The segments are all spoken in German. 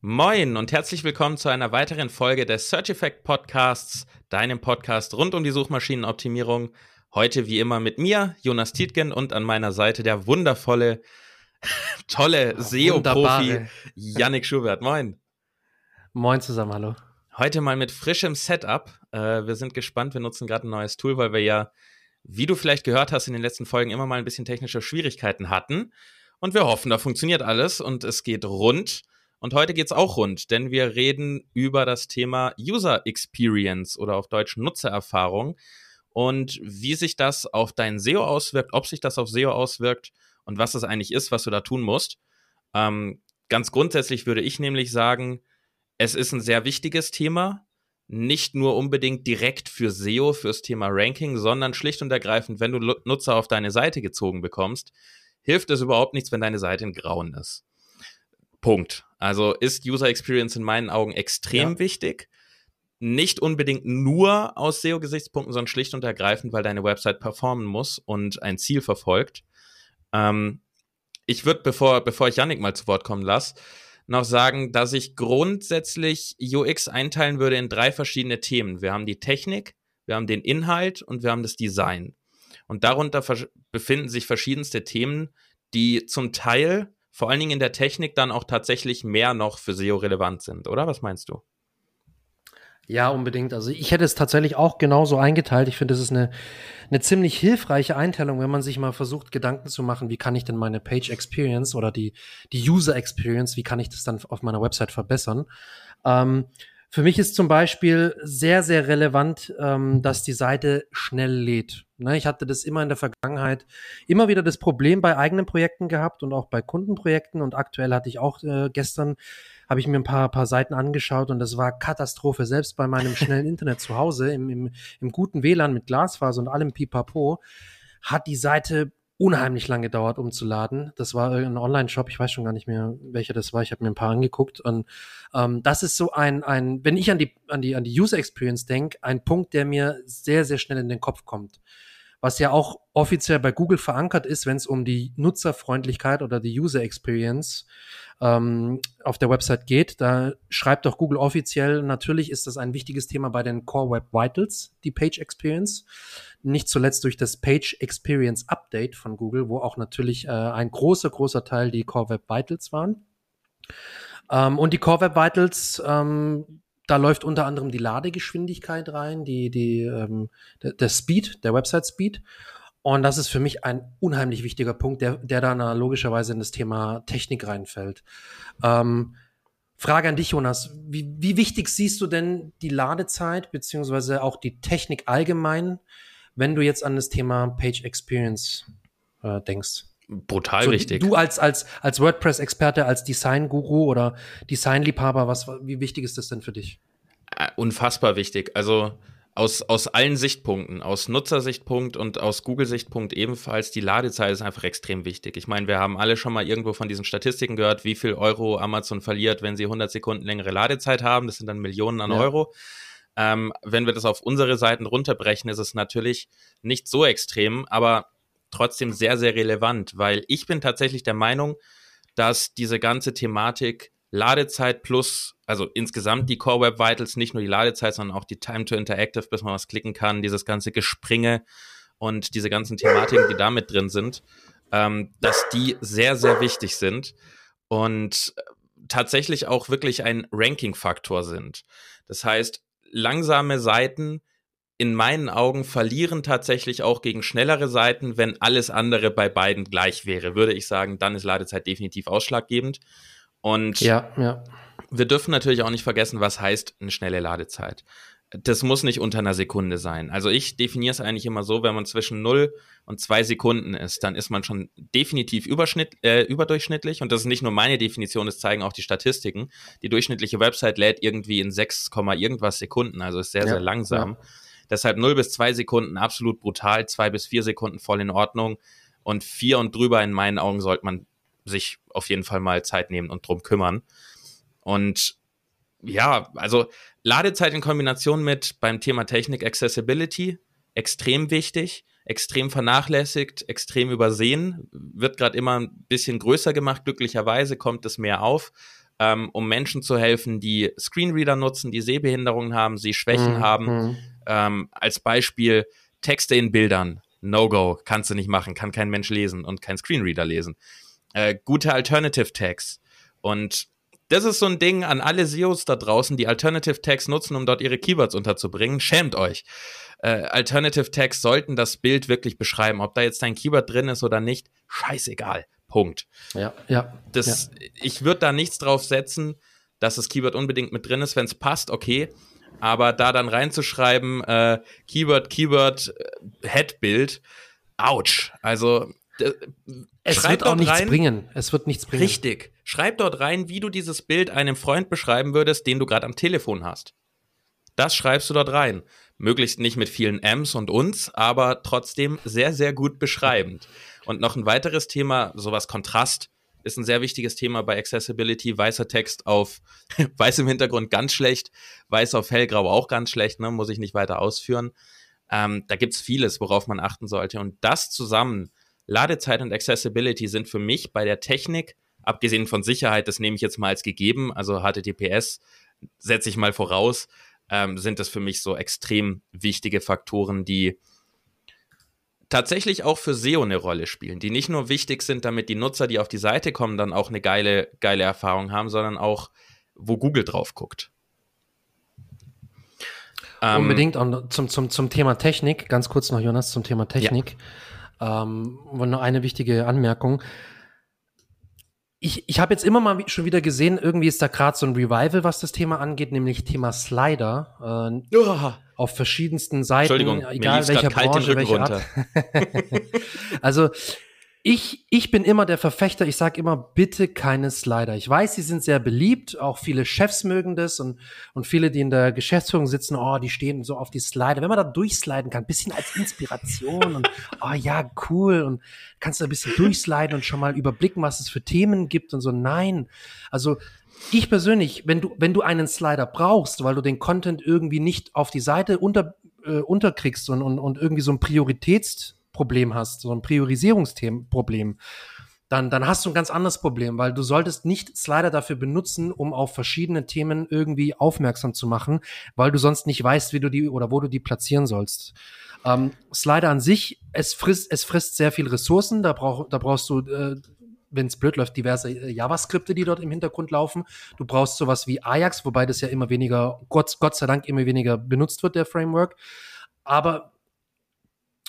Moin und herzlich willkommen zu einer weiteren Folge des Search Effect Podcasts, deinem Podcast rund um die Suchmaschinenoptimierung. Heute wie immer mit mir, Jonas Tietgen, und an meiner Seite der wundervolle, tolle SEO-Profi Yannick Schubert. Moin. Moin zusammen, hallo. Heute mal mit frischem Setup. Äh, wir sind gespannt, wir nutzen gerade ein neues Tool, weil wir ja, wie du vielleicht gehört hast, in den letzten Folgen immer mal ein bisschen technische Schwierigkeiten hatten. Und wir hoffen, da funktioniert alles und es geht rund. Und heute geht's auch rund, denn wir reden über das Thema User Experience oder auf Deutsch Nutzererfahrung und wie sich das auf dein SEO auswirkt, ob sich das auf SEO auswirkt und was es eigentlich ist, was du da tun musst. Ähm, ganz grundsätzlich würde ich nämlich sagen, es ist ein sehr wichtiges Thema, nicht nur unbedingt direkt für SEO, fürs Thema Ranking, sondern schlicht und ergreifend, wenn du Nutzer auf deine Seite gezogen bekommst, hilft es überhaupt nichts, wenn deine Seite in Grauen ist. Punkt. Also ist User Experience in meinen Augen extrem ja. wichtig. Nicht unbedingt nur aus SEO-Gesichtspunkten, sondern schlicht und ergreifend, weil deine Website performen muss und ein Ziel verfolgt. Ähm, ich würde, bevor, bevor ich Yannick mal zu Wort kommen lasse, noch sagen, dass ich grundsätzlich UX einteilen würde in drei verschiedene Themen. Wir haben die Technik, wir haben den Inhalt und wir haben das Design. Und darunter befinden sich verschiedenste Themen, die zum Teil vor allen Dingen in der Technik dann auch tatsächlich mehr noch für SEO relevant sind, oder? Was meinst du? Ja, unbedingt. Also ich hätte es tatsächlich auch genauso eingeteilt. Ich finde, es ist eine, eine ziemlich hilfreiche Einteilung, wenn man sich mal versucht, Gedanken zu machen, wie kann ich denn meine Page Experience oder die, die User Experience, wie kann ich das dann auf meiner Website verbessern? Ähm, für mich ist zum Beispiel sehr, sehr relevant, ähm, dass die Seite schnell lädt. Ne, ich hatte das immer in der Vergangenheit immer wieder das Problem bei eigenen Projekten gehabt und auch bei Kundenprojekten und aktuell hatte ich auch äh, gestern habe ich mir ein paar, paar Seiten angeschaut und das war Katastrophe. Selbst bei meinem schnellen Internet zu Hause, im, im, im guten WLAN mit Glasfaser und allem Pipapo, hat die Seite unheimlich lange gedauert, umzuladen. Das war ein Online-Shop, ich weiß schon gar nicht mehr, welcher das war. Ich habe mir ein paar angeguckt. Und ähm, das ist so ein, ein, wenn ich an die, an die, an die User Experience denke, ein Punkt, der mir sehr, sehr schnell in den Kopf kommt. Was ja auch offiziell bei Google verankert ist, wenn es um die Nutzerfreundlichkeit oder die User Experience ähm, auf der Website geht. Da schreibt doch Google offiziell, natürlich ist das ein wichtiges Thema bei den Core Web Vitals, die Page Experience. Nicht zuletzt durch das Page Experience Update von Google, wo auch natürlich äh, ein großer, großer Teil die Core Web Vitals waren. Ähm, und die Core Web Vitals, ähm, da läuft unter anderem die Ladegeschwindigkeit rein, die, die, ähm, der, der Speed, der Website Speed. Und das ist für mich ein unheimlich wichtiger Punkt, der, der dann logischerweise in das Thema Technik reinfällt. Ähm, Frage an dich, Jonas. Wie, wie wichtig siehst du denn die Ladezeit beziehungsweise auch die Technik allgemein, wenn du jetzt an das Thema Page Experience äh, denkst? Brutal so, wichtig. Du als, als, als WordPress-Experte, als Design-Guru oder Design-Liebhaber, was, wie wichtig ist das denn für dich? Äh, unfassbar wichtig. Also, aus, aus allen Sichtpunkten, aus Nutzersichtpunkt und aus Google-Sichtpunkt ebenfalls, die Ladezeit ist einfach extrem wichtig. Ich meine, wir haben alle schon mal irgendwo von diesen Statistiken gehört, wie viel Euro Amazon verliert, wenn sie 100 Sekunden längere Ladezeit haben. Das sind dann Millionen an ja. Euro. Ähm, wenn wir das auf unsere Seiten runterbrechen, ist es natürlich nicht so extrem, aber trotzdem sehr, sehr relevant, weil ich bin tatsächlich der Meinung, dass diese ganze Thematik Ladezeit plus, also insgesamt die Core Web Vitals, nicht nur die Ladezeit, sondern auch die Time to Interactive, bis man was klicken kann, dieses ganze Gespringe und diese ganzen Thematiken, die da mit drin sind, ähm, dass die sehr, sehr wichtig sind und tatsächlich auch wirklich ein Ranking-Faktor sind. Das heißt, langsame Seiten in meinen Augen verlieren tatsächlich auch gegen schnellere Seiten, wenn alles andere bei beiden gleich wäre. Würde ich sagen, dann ist Ladezeit definitiv ausschlaggebend. Und ja, ja. wir dürfen natürlich auch nicht vergessen, was heißt eine schnelle Ladezeit. Das muss nicht unter einer Sekunde sein. Also ich definiere es eigentlich immer so, wenn man zwischen 0 und 2 Sekunden ist, dann ist man schon definitiv überschnitt, äh, überdurchschnittlich. Und das ist nicht nur meine Definition, das zeigen auch die Statistiken. Die durchschnittliche Website lädt irgendwie in 6, irgendwas Sekunden, also ist sehr, ja, sehr langsam. Ja. Deshalb 0 bis 2 Sekunden absolut brutal, 2 bis 4 Sekunden voll in Ordnung. Und 4 und drüber in meinen Augen sollte man sich auf jeden Fall mal Zeit nehmen und drum kümmern. Und ja, also Ladezeit in Kombination mit beim Thema Technik Accessibility extrem wichtig, extrem vernachlässigt, extrem übersehen, wird gerade immer ein bisschen größer gemacht. Glücklicherweise kommt es mehr auf. ähm, um Menschen zu helfen, die Screenreader nutzen, die Sehbehinderungen haben, sie Schwächen mhm. haben. Mhm. Ähm, als Beispiel Texte in Bildern. No-Go, kannst du nicht machen, kann kein Mensch lesen und kein Screenreader lesen. Äh, gute Alternative Tags. Und das ist so ein Ding an alle SEOs da draußen, die Alternative Tags nutzen, um dort ihre Keywords unterzubringen. Schämt euch. Äh, Alternative Tags sollten das Bild wirklich beschreiben. Ob da jetzt ein Keyword drin ist oder nicht, scheißegal. Punkt. Ja, ja. Das, ja. Ich würde da nichts drauf setzen, dass das Keyword unbedingt mit drin ist. Wenn es passt, okay. Aber da dann reinzuschreiben, äh, Keyword, Keyword, äh, Headbild, ouch. Also es wird auch nichts rein, bringen. Es wird nichts bringen. Richtig. Schreib dort rein, wie du dieses Bild einem Freund beschreiben würdest, den du gerade am Telefon hast. Das schreibst du dort rein. Möglichst nicht mit vielen M's und uns, aber trotzdem sehr, sehr gut beschreibend. Und noch ein weiteres Thema, sowas Kontrast, ist ein sehr wichtiges Thema bei Accessibility. Weißer Text auf weiß im Hintergrund ganz schlecht, weiß auf hellgrau auch ganz schlecht, ne? muss ich nicht weiter ausführen. Ähm, da gibt's vieles, worauf man achten sollte. Und das zusammen Ladezeit und Accessibility sind für mich bei der Technik, abgesehen von Sicherheit, das nehme ich jetzt mal als gegeben, also HTTPS setze ich mal voraus, ähm, sind das für mich so extrem wichtige Faktoren, die tatsächlich auch für SEO eine Rolle spielen, die nicht nur wichtig sind, damit die Nutzer, die auf die Seite kommen, dann auch eine geile, geile Erfahrung haben, sondern auch, wo Google drauf guckt. Unbedingt und zum, zum, zum Thema Technik, ganz kurz noch, Jonas, zum Thema Technik. Ja. Ähm, nur eine wichtige Anmerkung. Ich, ich habe jetzt immer mal schon wieder gesehen, irgendwie ist da gerade so ein Revival, was das Thema angeht, nämlich Thema Slider. Äh, oh. Auf verschiedensten Seiten, egal welcher Branche, welche Art. also ich, ich bin immer der Verfechter, ich sage immer, bitte keine Slider. Ich weiß, sie sind sehr beliebt, auch viele Chefs mögen das und, und viele, die in der Geschäftsführung sitzen, oh, die stehen so auf die Slider. Wenn man da durchsliden kann, bisschen als Inspiration und oh ja, cool und kannst du ein bisschen durchsliden und schon mal überblicken, was es für Themen gibt und so. Nein, also ich persönlich, wenn du, wenn du einen Slider brauchst, weil du den Content irgendwie nicht auf die Seite unter, äh, unterkriegst und, und, und irgendwie so ein Prioritäts Problem hast, so ein Priorisierungsproblem, dann, dann hast du ein ganz anderes Problem, weil du solltest nicht Slider dafür benutzen, um auf verschiedene Themen irgendwie aufmerksam zu machen, weil du sonst nicht weißt, wie du die oder wo du die platzieren sollst. Ähm, Slider an sich, es frisst, es frisst sehr viel Ressourcen, da, brauch, da brauchst du äh, wenn es blöd läuft, diverse äh, JavaScripte, die dort im Hintergrund laufen. Du brauchst sowas wie Ajax, wobei das ja immer weniger, Gott, Gott sei Dank immer weniger benutzt wird, der Framework. Aber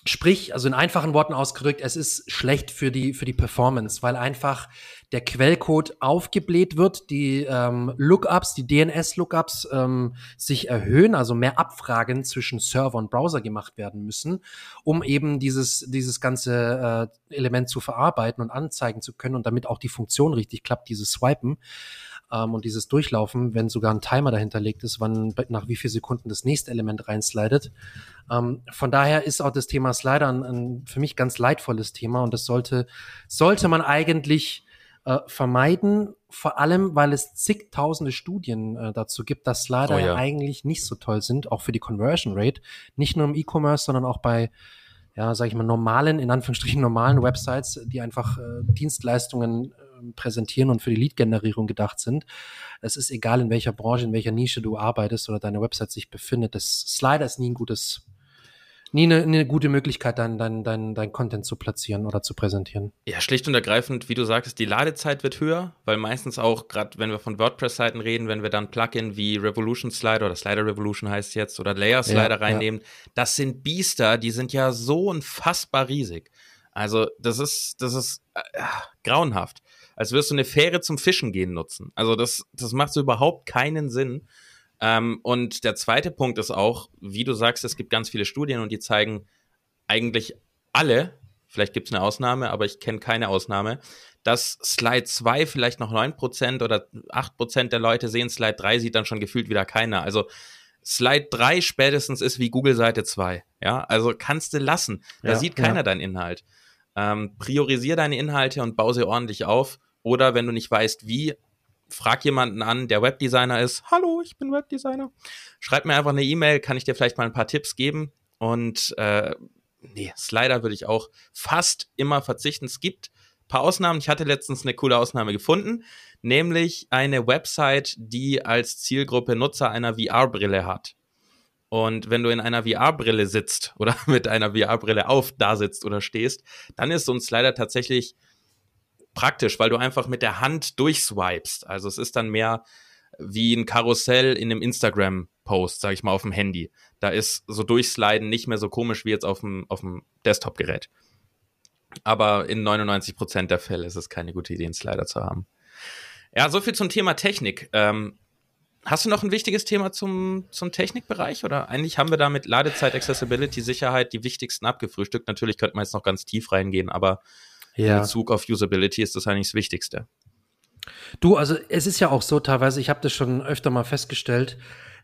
Sprich, also in einfachen Worten ausgedrückt, es ist schlecht für die, für die Performance, weil einfach der Quellcode aufgebläht wird, die ähm, Lookups, die DNS-Lookups ähm, sich erhöhen, also mehr Abfragen zwischen Server und Browser gemacht werden müssen, um eben dieses, dieses ganze äh, Element zu verarbeiten und anzeigen zu können und damit auch die Funktion richtig klappt, dieses Swipen ähm, und dieses Durchlaufen, wenn sogar ein Timer dahinterlegt ist, wann nach wie viel Sekunden das nächste Element reinslidet. Ähm, von daher ist auch das Thema Slider ein, ein, für mich ganz leidvolles Thema und das sollte, sollte man eigentlich äh, vermeiden, vor allem, weil es zigtausende Studien äh, dazu gibt, dass Slider oh ja. eigentlich nicht so toll sind, auch für die Conversion Rate, nicht nur im E-Commerce, sondern auch bei ja, sage ich mal, normalen, in Anführungsstrichen normalen Websites, die einfach äh, Dienstleistungen äh, präsentieren und für die Lead-Generierung gedacht sind. Es ist egal, in welcher Branche, in welcher Nische du arbeitest oder deine Website sich befindet. Das Slider ist nie ein gutes nie eine, eine gute Möglichkeit, dein, dein, dein, dein Content zu platzieren oder zu präsentieren. Ja, schlicht und ergreifend, wie du sagtest, die Ladezeit wird höher, weil meistens auch, gerade wenn wir von WordPress-Seiten reden, wenn wir dann Plugin wie Revolution Slider oder Slider Revolution heißt jetzt oder Layer Slider ja, reinnehmen, ja. das sind Biester, die sind ja so unfassbar riesig. Also, das ist, das ist äh, grauenhaft. Als wirst du eine Fähre zum Fischen gehen nutzen. Also, das, das macht so überhaupt keinen Sinn. Ähm, und der zweite Punkt ist auch, wie du sagst, es gibt ganz viele Studien und die zeigen eigentlich alle, vielleicht gibt es eine Ausnahme, aber ich kenne keine Ausnahme, dass Slide 2 vielleicht noch 9% oder 8% der Leute sehen, Slide 3 sieht dann schon gefühlt wieder keiner. Also Slide 3 spätestens ist wie Google Seite 2. Ja, also kannst du lassen. Da ja, sieht keiner ja. deinen Inhalt. Ähm, priorisier deine Inhalte und baue sie ordentlich auf. Oder wenn du nicht weißt, wie, frag jemanden an, der Webdesigner ist. Hallo, ich bin Webdesigner. Schreib mir einfach eine E-Mail, kann ich dir vielleicht mal ein paar Tipps geben. Und äh, nee, Slider würde ich auch fast immer verzichten. Es gibt ein paar Ausnahmen. Ich hatte letztens eine coole Ausnahme gefunden. nämlich eine Website, die als Zielgruppe Nutzer einer VR-Brille hat. Und wenn du in einer VR-Brille sitzt oder mit einer VR-Brille auf da sitzt oder stehst, dann ist uns leider tatsächlich praktisch, weil du einfach mit der Hand durchswipest. Also es ist dann mehr wie ein Karussell in einem Instagram-Post, sag ich mal, auf dem Handy. Da ist so Durchsliden nicht mehr so komisch wie jetzt auf dem, auf dem Desktop-Gerät. Aber in 99 Prozent der Fälle ist es keine gute Idee, einen Slider zu haben. Ja, so viel zum Thema Technik. Ähm, hast du noch ein wichtiges Thema zum, zum Technikbereich? Oder eigentlich haben wir da mit Ladezeit, Accessibility, Sicherheit die wichtigsten abgefrühstückt. Natürlich könnte man jetzt noch ganz tief reingehen, aber ja. in Bezug auf Usability ist das eigentlich das Wichtigste. Du, also es ist ja auch so teilweise, ich habe das schon öfter mal festgestellt,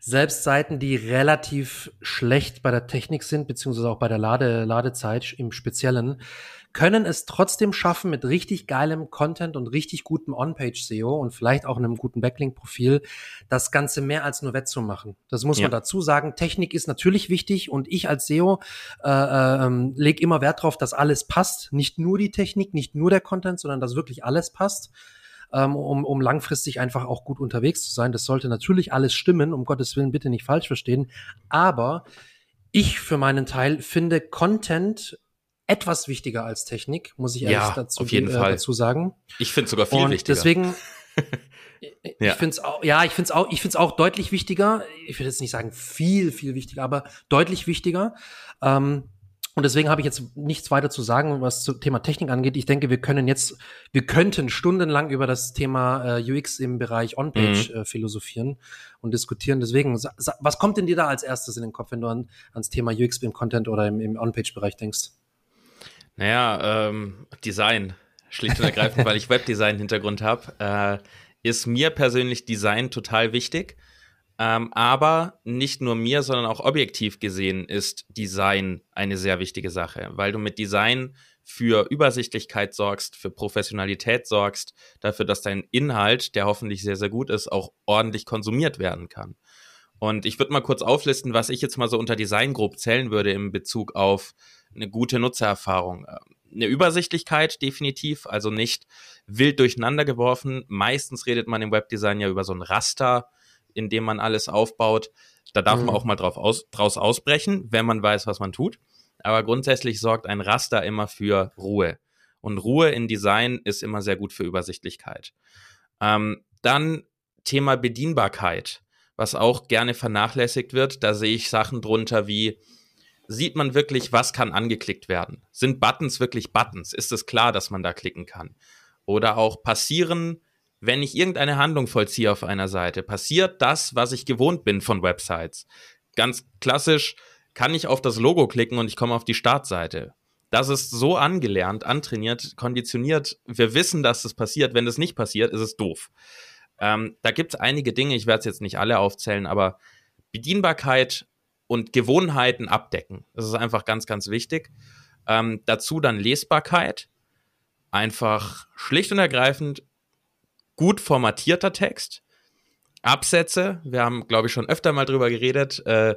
selbst Seiten, die relativ schlecht bei der Technik sind, beziehungsweise auch bei der Lade, Ladezeit im Speziellen, können es trotzdem schaffen, mit richtig geilem Content und richtig gutem On-Page-SEO und vielleicht auch einem guten Backlink-Profil das Ganze mehr als nur wettzumachen. Das muss ja. man dazu sagen. Technik ist natürlich wichtig und ich als SEO äh, äh, lege immer Wert darauf, dass alles passt. Nicht nur die Technik, nicht nur der Content, sondern dass wirklich alles passt ähm, um, um langfristig einfach auch gut unterwegs zu sein. Das sollte natürlich alles stimmen, um Gottes Willen bitte nicht falsch verstehen. Aber ich für meinen Teil finde Content etwas wichtiger als Technik, muss ich ehrlich ja, dazu, auf jeden äh, Fall. dazu sagen. Ich finde sogar viel Und wichtiger. Deswegen, ich ja. finde es auch, ja, ich finde es auch, ich finde es auch deutlich wichtiger. Ich würde jetzt nicht sagen viel, viel wichtiger, aber deutlich wichtiger. Ähm, und deswegen habe ich jetzt nichts weiter zu sagen, was zum Thema Technik angeht. Ich denke, wir können jetzt, wir könnten stundenlang über das Thema äh, UX im Bereich On-Page mhm. äh, philosophieren und diskutieren. Deswegen, was kommt denn dir da als erstes in den Kopf, wenn du an, ans Thema UX im Content oder im, im On-Page-Bereich denkst? Naja, ähm, Design. Schlicht und ergreifend, weil ich Webdesign-Hintergrund habe, äh, ist mir persönlich Design total wichtig. Ähm, aber nicht nur mir, sondern auch objektiv gesehen ist Design eine sehr wichtige Sache, weil du mit Design für Übersichtlichkeit sorgst, für Professionalität sorgst, dafür, dass dein Inhalt, der hoffentlich sehr, sehr gut ist, auch ordentlich konsumiert werden kann. Und ich würde mal kurz auflisten, was ich jetzt mal so unter Design grob zählen würde in Bezug auf eine gute Nutzererfahrung. Eine Übersichtlichkeit definitiv, also nicht wild durcheinander geworfen. Meistens redet man im Webdesign ja über so ein Raster, in dem man alles aufbaut. Da darf mhm. man auch mal drauf aus, draus ausbrechen, wenn man weiß, was man tut. Aber grundsätzlich sorgt ein Raster immer für Ruhe. Und Ruhe in Design ist immer sehr gut für Übersichtlichkeit. Ähm, dann Thema Bedienbarkeit, was auch gerne vernachlässigt wird. Da sehe ich Sachen drunter wie, sieht man wirklich, was kann angeklickt werden? Sind Buttons wirklich Buttons? Ist es klar, dass man da klicken kann? Oder auch passieren, wenn ich irgendeine Handlung vollziehe auf einer Seite, passiert das, was ich gewohnt bin von Websites. Ganz klassisch kann ich auf das Logo klicken und ich komme auf die Startseite. Das ist so angelernt, antrainiert, konditioniert. Wir wissen, dass das passiert. Wenn das nicht passiert, ist es doof. Ähm, da gibt es einige Dinge, ich werde es jetzt nicht alle aufzählen, aber Bedienbarkeit und Gewohnheiten abdecken. Das ist einfach ganz, ganz wichtig. Ähm, dazu dann Lesbarkeit. Einfach schlicht und ergreifend gut formatierter Text. Absätze, wir haben, glaube ich, schon öfter mal drüber geredet. Äh,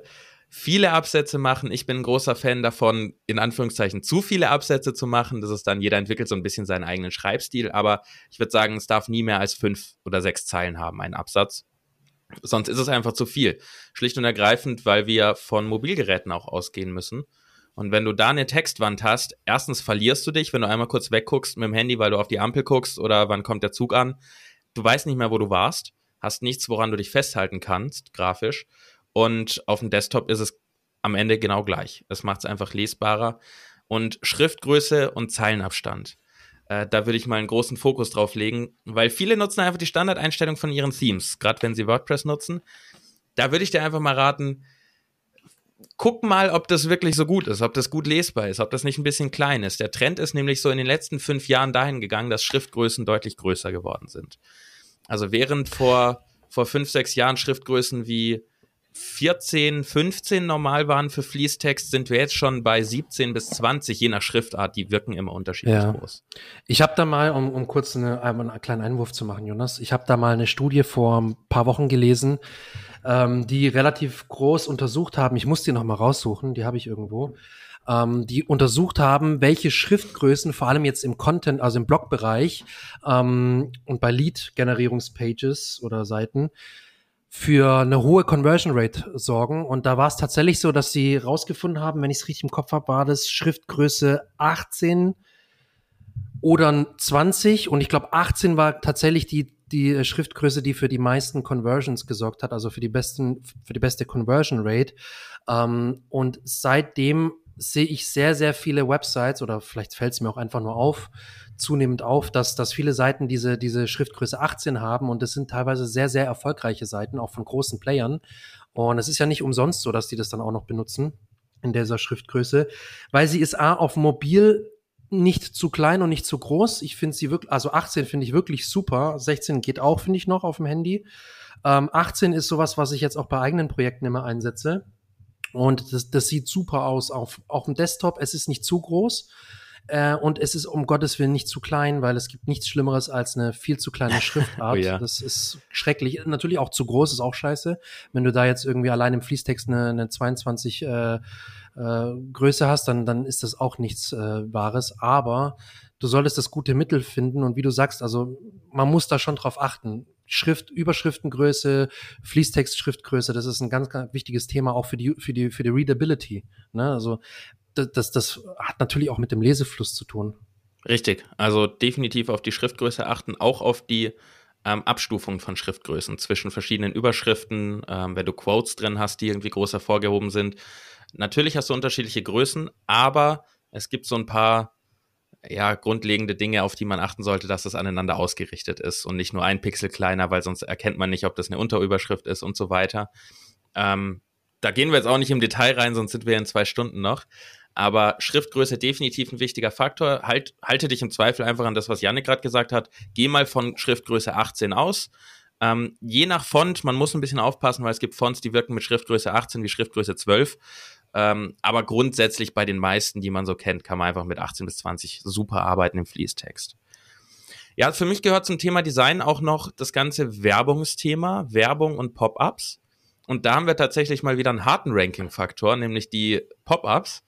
viele Absätze machen. Ich bin ein großer Fan davon, in Anführungszeichen zu viele Absätze zu machen. Das ist dann, jeder entwickelt so ein bisschen seinen eigenen Schreibstil, aber ich würde sagen, es darf nie mehr als fünf oder sechs Zeilen haben, ein Absatz. Sonst ist es einfach zu viel. Schlicht und ergreifend, weil wir von Mobilgeräten auch ausgehen müssen. Und wenn du da eine Textwand hast, erstens verlierst du dich, wenn du einmal kurz wegguckst mit dem Handy, weil du auf die Ampel guckst oder wann kommt der Zug an. Du weißt nicht mehr, wo du warst, hast nichts, woran du dich festhalten kannst, grafisch. Und auf dem Desktop ist es am Ende genau gleich. Es macht es einfach lesbarer. Und Schriftgröße und Zeilenabstand. Äh, da würde ich mal einen großen Fokus drauf legen, weil viele nutzen einfach die Standardeinstellung von ihren Themes, gerade wenn sie WordPress nutzen. Da würde ich dir einfach mal raten, guck mal, ob das wirklich so gut ist, ob das gut lesbar ist, ob das nicht ein bisschen klein ist. Der Trend ist nämlich so in den letzten fünf Jahren dahin gegangen, dass Schriftgrößen deutlich größer geworden sind. Also während vor, vor fünf, sechs Jahren Schriftgrößen wie 14, 15 normal waren für Fließtext, sind wir jetzt schon bei 17 bis 20, je nach Schriftart. Die wirken immer unterschiedlich ja. groß. Ich habe da mal, um, um kurz eine, einen kleinen Einwurf zu machen, Jonas, ich habe da mal eine Studie vor ein paar Wochen gelesen, ähm, die relativ groß untersucht haben. Ich muss die noch mal raussuchen, die habe ich irgendwo. ähm, die untersucht haben, welche Schriftgrößen, vor allem jetzt im Content, also im Blogbereich ähm, und bei Lead-Generierungspages oder Seiten, für eine hohe Conversion Rate sorgen. Und da war es tatsächlich so, dass sie rausgefunden haben, wenn ich es richtig im Kopf habe, war das Schriftgröße 18 oder 20. Und ich glaube, 18 war tatsächlich die, die Schriftgröße, die für die meisten Conversions gesorgt hat, also für die besten, für die beste Conversion Rate. Ähm, und seitdem sehe ich sehr, sehr viele Websites oder vielleicht fällt es mir auch einfach nur auf, zunehmend auf, dass, dass viele Seiten diese, diese Schriftgröße 18 haben und es sind teilweise sehr, sehr erfolgreiche Seiten, auch von großen Playern. Und es ist ja nicht umsonst so, dass die das dann auch noch benutzen in dieser Schriftgröße, weil sie ist A auf mobil nicht zu klein und nicht zu groß. Ich finde sie wirklich, also 18 finde ich wirklich super. 16 geht auch, finde ich noch auf dem Handy. Ähm, 18 ist sowas, was ich jetzt auch bei eigenen Projekten immer einsetze. Und das, das sieht super aus auf, auf dem Desktop. Es ist nicht zu groß. Äh, und es ist um Gottes Willen nicht zu klein, weil es gibt nichts Schlimmeres als eine viel zu kleine Schriftart. oh ja. Das ist schrecklich. Natürlich auch zu groß, ist auch scheiße. Wenn du da jetzt irgendwie allein im Fließtext eine, eine 22 äh, äh, Größe hast, dann, dann ist das auch nichts äh, Wahres. Aber du solltest das gute Mittel finden. Und wie du sagst, also man muss da schon drauf achten. Schrift, Überschriftengröße, Fließtextschriftgröße, das ist ein ganz, ganz wichtiges Thema auch für die, für die, für die Readability. Ne? Also das, das hat natürlich auch mit dem Lesefluss zu tun. Richtig, also definitiv auf die Schriftgröße achten, auch auf die ähm, Abstufung von Schriftgrößen zwischen verschiedenen Überschriften, ähm, wenn du Quotes drin hast, die irgendwie groß hervorgehoben sind. Natürlich hast du unterschiedliche Größen, aber es gibt so ein paar ja, grundlegende Dinge, auf die man achten sollte, dass es aneinander ausgerichtet ist und nicht nur ein Pixel kleiner, weil sonst erkennt man nicht, ob das eine Unterüberschrift ist und so weiter. Ähm, da gehen wir jetzt auch nicht im Detail rein, sonst sind wir in zwei Stunden noch. Aber Schriftgröße definitiv ein wichtiger Faktor. Halt, halte dich im Zweifel einfach an das, was Janne gerade gesagt hat. Geh mal von Schriftgröße 18 aus. Ähm, je nach Font, man muss ein bisschen aufpassen, weil es gibt Fonts, die wirken mit Schriftgröße 18 wie Schriftgröße 12. Ähm, aber grundsätzlich bei den meisten, die man so kennt, kann man einfach mit 18 bis 20 super arbeiten im Fließtext. Ja, für mich gehört zum Thema Design auch noch das ganze Werbungsthema, Werbung und Pop-ups. Und da haben wir tatsächlich mal wieder einen harten Ranking-Faktor, nämlich die Pop-ups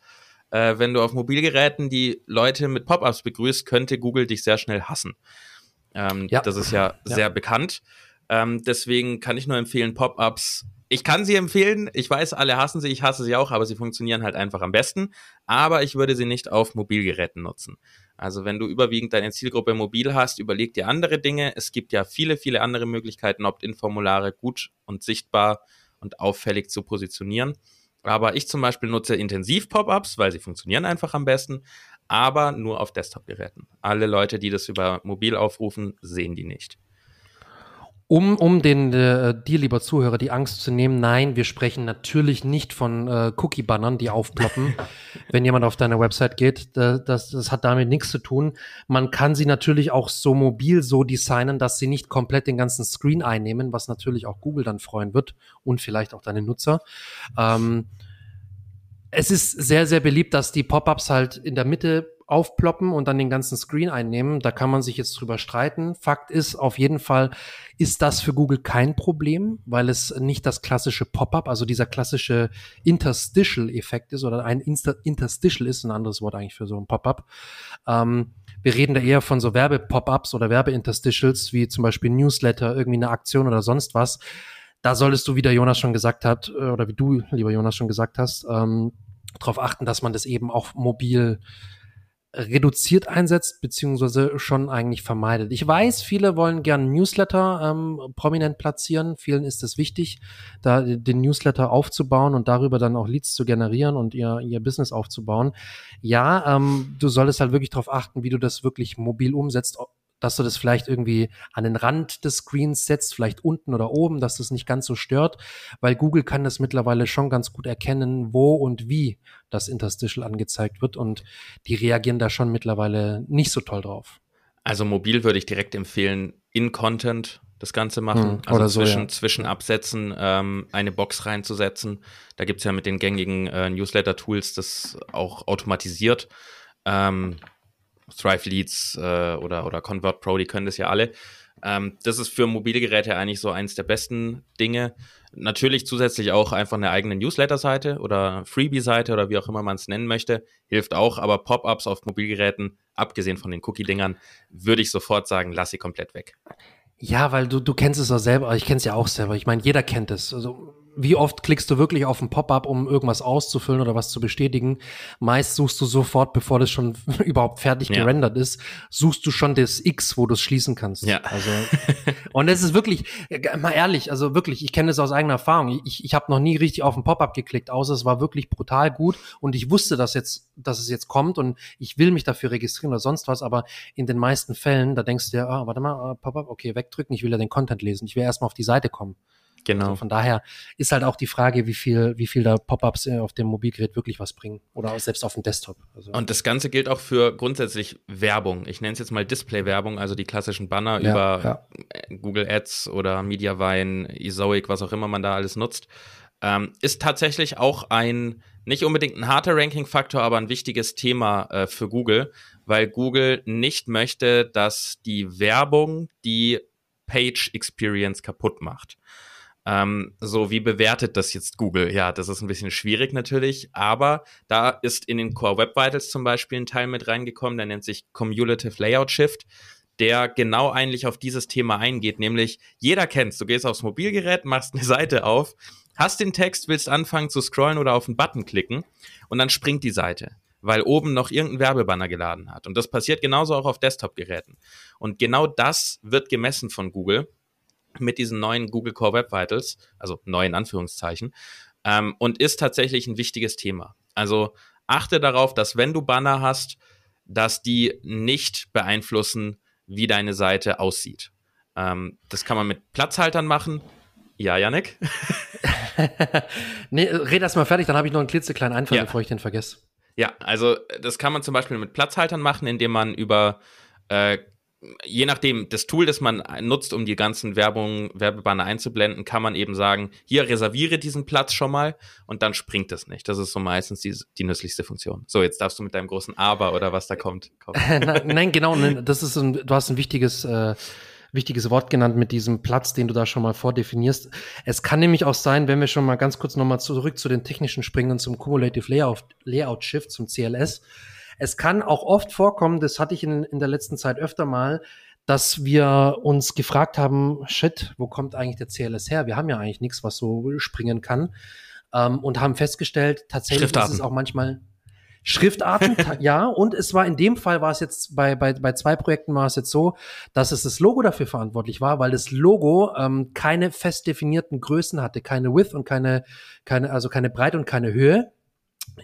äh, wenn du auf Mobilgeräten die Leute mit Pop-ups begrüßt, könnte Google dich sehr schnell hassen. Ähm, ja. Das ist ja, ja. sehr bekannt. Ähm, deswegen kann ich nur empfehlen, Pop-ups. Ich kann sie empfehlen. Ich weiß, alle hassen sie. Ich hasse sie auch, aber sie funktionieren halt einfach am besten. Aber ich würde sie nicht auf Mobilgeräten nutzen. Also wenn du überwiegend deine Zielgruppe mobil hast, überleg dir andere Dinge. Es gibt ja viele, viele andere Möglichkeiten, Opt-in-Formulare gut und sichtbar und auffällig zu positionieren. Aber ich zum Beispiel nutze intensiv Pop-ups, weil sie funktionieren einfach am besten, aber nur auf Desktop-Geräten. Alle Leute, die das über mobil aufrufen, sehen die nicht. Um, um den äh, dir, lieber Zuhörer, die Angst zu nehmen, nein, wir sprechen natürlich nicht von äh, Cookie-Bannern, die aufploppen, wenn jemand auf deine Website geht. Das, das, das hat damit nichts zu tun. Man kann sie natürlich auch so mobil so designen, dass sie nicht komplett den ganzen Screen einnehmen, was natürlich auch Google dann freuen wird und vielleicht auch deine Nutzer. Ähm, es ist sehr, sehr beliebt, dass die Pop-ups halt in der Mitte aufploppen und dann den ganzen Screen einnehmen. Da kann man sich jetzt drüber streiten. Fakt ist, auf jeden Fall ist das für Google kein Problem, weil es nicht das klassische Pop-up, also dieser klassische Interstitial-Effekt ist oder ein Insta Interstitial ist, ein anderes Wort eigentlich für so ein Pop-up. Ähm, wir reden da eher von so Werbe-Pop-ups oder Werbe-Interstitials, wie zum Beispiel Newsletter, irgendwie eine Aktion oder sonst was. Da solltest du, wie der Jonas schon gesagt hat, äh, oder wie du, lieber Jonas, schon gesagt hast, ähm, darauf achten, dass man das eben auch mobil reduziert einsetzt, beziehungsweise schon eigentlich vermeidet. Ich weiß, viele wollen gern Newsletter ähm, prominent platzieren. Vielen ist es wichtig, da den Newsletter aufzubauen und darüber dann auch Leads zu generieren und ihr, ihr Business aufzubauen. Ja, ähm, du solltest halt wirklich darauf achten, wie du das wirklich mobil umsetzt, dass du das vielleicht irgendwie an den Rand des Screens setzt, vielleicht unten oder oben, dass das nicht ganz so stört, weil Google kann das mittlerweile schon ganz gut erkennen, wo und wie das Interstitial angezeigt wird und die reagieren da schon mittlerweile nicht so toll drauf. Also mobil würde ich direkt empfehlen, in Content das Ganze machen, hm, also so, zwischen, ja. zwischen Absätzen ähm, eine Box reinzusetzen. Da gibt es ja mit den gängigen äh, Newsletter-Tools das auch automatisiert. Ähm, Thrive Leads äh, oder, oder Convert Pro, die können das ja alle. Ähm, das ist für Mobilgeräte eigentlich so eins der besten Dinge. Natürlich zusätzlich auch einfach eine eigene Newsletter-Seite oder Freebie-Seite oder wie auch immer man es nennen möchte, hilft auch. Aber Pop-ups auf Mobilgeräten, abgesehen von den Cookie-Dingern, würde ich sofort sagen, lass sie komplett weg. Ja, weil du, du kennst es ja selber, ich kenne es ja auch selber. Ich meine, jeder kennt es. Also wie oft klickst du wirklich auf ein Pop-up, um irgendwas auszufüllen oder was zu bestätigen? Meist suchst du sofort, bevor das schon überhaupt fertig ja. gerendert ist, suchst du schon das X, wo du es schließen kannst. Ja. Also und es ist wirklich, mal ehrlich, also wirklich, ich kenne das aus eigener Erfahrung. Ich, ich habe noch nie richtig auf ein Pop-up geklickt, außer es war wirklich brutal gut und ich wusste, dass jetzt, dass es jetzt kommt und ich will mich dafür registrieren oder sonst was. Aber in den meisten Fällen, da denkst du ja, ah, warte mal, ah, Pop-up, okay, wegdrücken, ich will ja den Content lesen, ich will erstmal auf die Seite kommen. Genau. Also von daher ist halt auch die Frage, wie viel, wie viel da Pop-ups äh, auf dem Mobilgerät wirklich was bringen oder selbst auf dem Desktop. Also und das Ganze gilt auch für grundsätzlich Werbung. Ich nenne es jetzt mal Display-Werbung, also die klassischen Banner ja, über ja. Äh, Google Ads oder Mediavine, Ezoic, was auch immer man da alles nutzt. Ähm, ist tatsächlich auch ein nicht unbedingt ein harter Ranking-Faktor, aber ein wichtiges Thema äh, für Google, weil Google nicht möchte, dass die Werbung die Page Experience kaputt macht. Ähm, so, wie bewertet das jetzt Google? Ja, das ist ein bisschen schwierig natürlich, aber da ist in den Core Web Vitals zum Beispiel ein Teil mit reingekommen, der nennt sich Cumulative Layout Shift, der genau eigentlich auf dieses Thema eingeht, nämlich jeder kennt, du gehst aufs Mobilgerät, machst eine Seite auf, hast den Text, willst anfangen zu scrollen oder auf einen Button klicken und dann springt die Seite weil oben noch irgendein Werbebanner geladen hat. Und das passiert genauso auch auf Desktop-Geräten. Und genau das wird gemessen von Google mit diesen neuen Google Core Web Vitals, also neuen Anführungszeichen, ähm, und ist tatsächlich ein wichtiges Thema. Also achte darauf, dass wenn du Banner hast, dass die nicht beeinflussen, wie deine Seite aussieht. Ähm, das kann man mit Platzhaltern machen. Ja, Janik? nee, red erst mal fertig, dann habe ich noch einen klitzekleinen Einfall, ja. bevor ich den vergesse. Ja, also das kann man zum Beispiel mit Platzhaltern machen, indem man über äh, je nachdem, das Tool, das man nutzt, um die ganzen Werbung, Werbebanner einzublenden, kann man eben sagen, hier reserviere diesen Platz schon mal und dann springt es nicht. Das ist so meistens die, die nützlichste Funktion. So, jetzt darfst du mit deinem großen Aber oder was da kommt. Nein, genau, das ist ein, du hast ein wichtiges, äh, wichtiges Wort genannt mit diesem Platz, den du da schon mal vordefinierst. Es kann nämlich auch sein, wenn wir schon mal ganz kurz nochmal zurück zu den technischen springen zum Cumulative Layout, Layout Shift, zum CLS, es kann auch oft vorkommen, das hatte ich in, in der letzten Zeit öfter mal, dass wir uns gefragt haben, shit, wo kommt eigentlich der CLS her? Wir haben ja eigentlich nichts, was so springen kann. Ähm, und haben festgestellt, tatsächlich ist es auch manchmal Schriftarten, ja, und es war in dem Fall war es jetzt bei, bei, bei zwei Projekten war es jetzt so, dass es das Logo dafür verantwortlich war, weil das Logo ähm, keine fest definierten Größen hatte, keine Width und keine, keine, also keine Breite und keine Höhe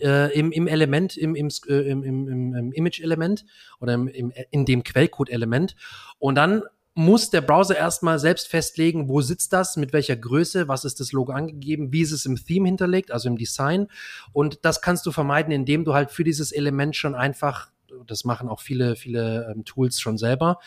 äh, im, im Element, im, im, äh, im, im, im Image-Element oder im, im, in dem Quellcode-Element. Und dann muss der Browser erstmal selbst festlegen, wo sitzt das, mit welcher Größe, was ist das Logo angegeben, wie ist es im Theme hinterlegt, also im Design. Und das kannst du vermeiden, indem du halt für dieses Element schon einfach das machen auch viele, viele ähm, Tools schon selber,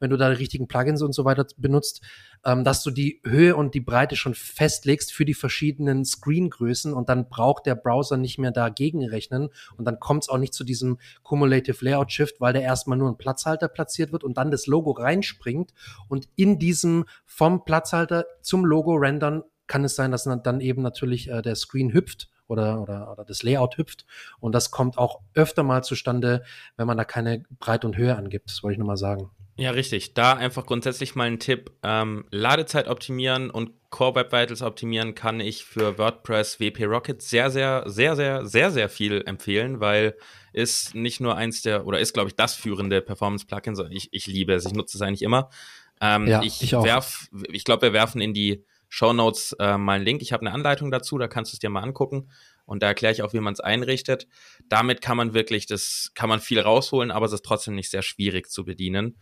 wenn du da die richtigen Plugins und so weiter benutzt, ähm, dass du die Höhe und die Breite schon festlegst für die verschiedenen Screengrößen und dann braucht der Browser nicht mehr dagegen rechnen und dann kommt es auch nicht zu diesem Cumulative Layout Shift, weil der erstmal nur ein Platzhalter platziert wird und dann das Logo reinspringt und in diesem vom Platzhalter zum Logo rendern kann es sein, dass dann eben natürlich äh, der Screen hüpft oder, oder, oder das Layout hüpft. Und das kommt auch öfter mal zustande, wenn man da keine Breite und Höhe angibt. Das wollte ich nur mal sagen. Ja, richtig. Da einfach grundsätzlich mal ein Tipp. Ähm, Ladezeit optimieren und Core Web Vitals optimieren kann ich für WordPress WP Rocket sehr, sehr, sehr, sehr, sehr, sehr viel empfehlen, weil ist nicht nur eins der, oder ist, glaube ich, das führende Performance-Plugin, sondern ich, ich liebe es. Ich nutze es eigentlich immer. Ähm, ja, ich, ich werf, ich glaube, wir werfen in die Show Notes äh, mal einen Link. Ich habe eine Anleitung dazu, da kannst du es dir mal angucken. Und da erkläre ich auch, wie man es einrichtet. Damit kann man wirklich, das kann man viel rausholen, aber es ist trotzdem nicht sehr schwierig zu bedienen.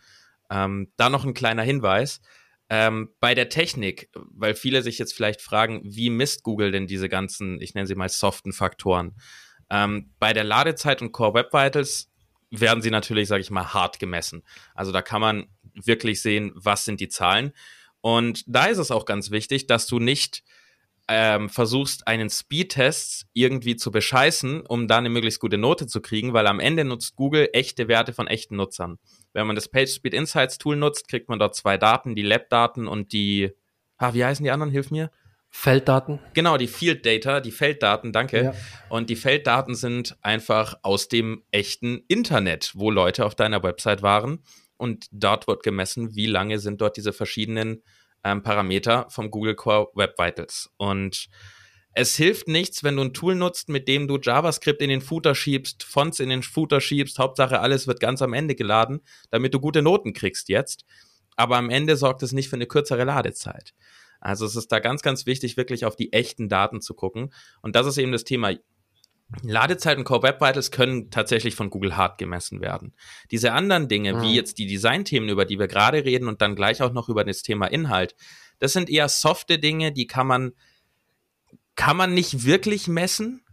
Ähm, da noch ein kleiner Hinweis. Ähm, bei der Technik, weil viele sich jetzt vielleicht fragen, wie misst Google denn diese ganzen, ich nenne sie mal soften Faktoren? Ähm, bei der Ladezeit und Core Web Vitals werden sie natürlich, sage ich mal, hart gemessen. Also da kann man wirklich sehen, was sind die Zahlen. Und da ist es auch ganz wichtig, dass du nicht ähm, versuchst, einen Speedtest irgendwie zu bescheißen, um da eine möglichst gute Note zu kriegen, weil am Ende nutzt Google echte Werte von echten Nutzern. Wenn man das PageSpeed Insights Tool nutzt, kriegt man dort zwei Daten, die Lab-Daten und die, ah, wie heißen die anderen? Hilf mir. Felddaten. Genau, die Field Data, die Felddaten, danke. Ja. Und die Felddaten sind einfach aus dem echten Internet, wo Leute auf deiner Website waren. Und dort wird gemessen, wie lange sind dort diese verschiedenen ähm, Parameter vom Google Core Web Vitals. Und es hilft nichts, wenn du ein Tool nutzt, mit dem du JavaScript in den Footer schiebst, Fonts in den Footer schiebst, Hauptsache alles wird ganz am Ende geladen, damit du gute Noten kriegst jetzt. Aber am Ende sorgt es nicht für eine kürzere Ladezeit. Also es ist da ganz, ganz wichtig, wirklich auf die echten Daten zu gucken. Und das ist eben das Thema. Ladezeiten Core Web Vitals können tatsächlich von Google Hard gemessen werden. Diese anderen Dinge, mhm. wie jetzt die Designthemen, über die wir gerade reden und dann gleich auch noch über das Thema Inhalt, das sind eher softe Dinge, die kann man, kann man nicht wirklich messen.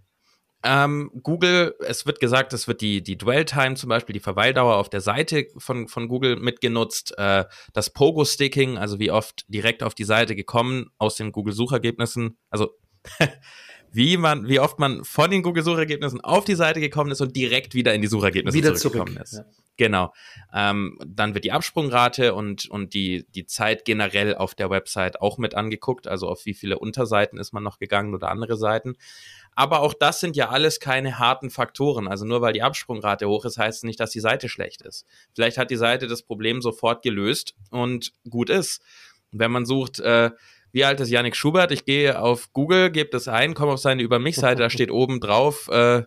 Ähm, Google, es wird gesagt, es wird die, die Dwell-Time zum Beispiel, die Verweildauer auf der Seite von, von Google mitgenutzt, äh, das Pogo-Sticking, also wie oft direkt auf die Seite gekommen aus den Google-Suchergebnissen, also wie man, wie oft man von den Google-Suchergebnissen auf die Seite gekommen ist und direkt wieder in die Suchergebnisse wieder zurückgekommen zurück. ist. Ja. Genau. Ähm, dann wird die Absprungrate und, und die, die Zeit generell auf der Website auch mit angeguckt, also auf wie viele Unterseiten ist man noch gegangen oder andere Seiten. Aber auch das sind ja alles keine harten Faktoren. Also nur weil die Absprungrate hoch ist, heißt es nicht, dass die Seite schlecht ist. Vielleicht hat die Seite das Problem sofort gelöst und gut ist. Wenn man sucht, äh, wie alt ist Yannick Schubert? Ich gehe auf Google, gebe das ein, komme auf seine Über mich-Seite, da steht oben drauf äh,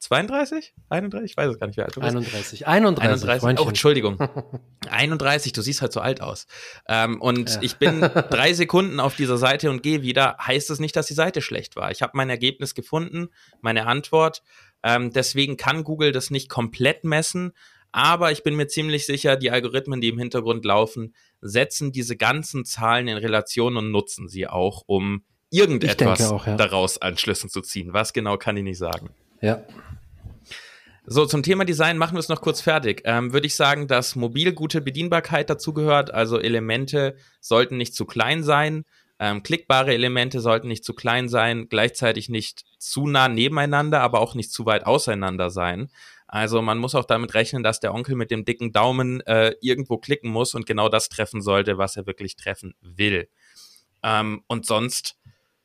32? 31? Ich weiß es gar nicht, wie alt du bist. 31. 31. 31. Oh, Entschuldigung. 31, du siehst halt so alt aus. Ähm, und ja. ich bin drei Sekunden auf dieser Seite und gehe wieder. Heißt es nicht, dass die Seite schlecht war. Ich habe mein Ergebnis gefunden, meine Antwort. Ähm, deswegen kann Google das nicht komplett messen. Aber ich bin mir ziemlich sicher, die Algorithmen, die im Hintergrund laufen, setzen diese ganzen Zahlen in Relation und nutzen sie auch, um irgendetwas auch, ja. daraus an Schlüssen zu ziehen. Was genau kann ich nicht sagen. Ja. So, zum Thema Design machen wir es noch kurz fertig. Ähm, Würde ich sagen, dass mobil gute Bedienbarkeit dazugehört. Also Elemente sollten nicht zu klein sein. Ähm, klickbare Elemente sollten nicht zu klein sein, gleichzeitig nicht zu nah nebeneinander, aber auch nicht zu weit auseinander sein. Also man muss auch damit rechnen, dass der Onkel mit dem dicken Daumen äh, irgendwo klicken muss und genau das treffen sollte, was er wirklich treffen will. Ähm, und sonst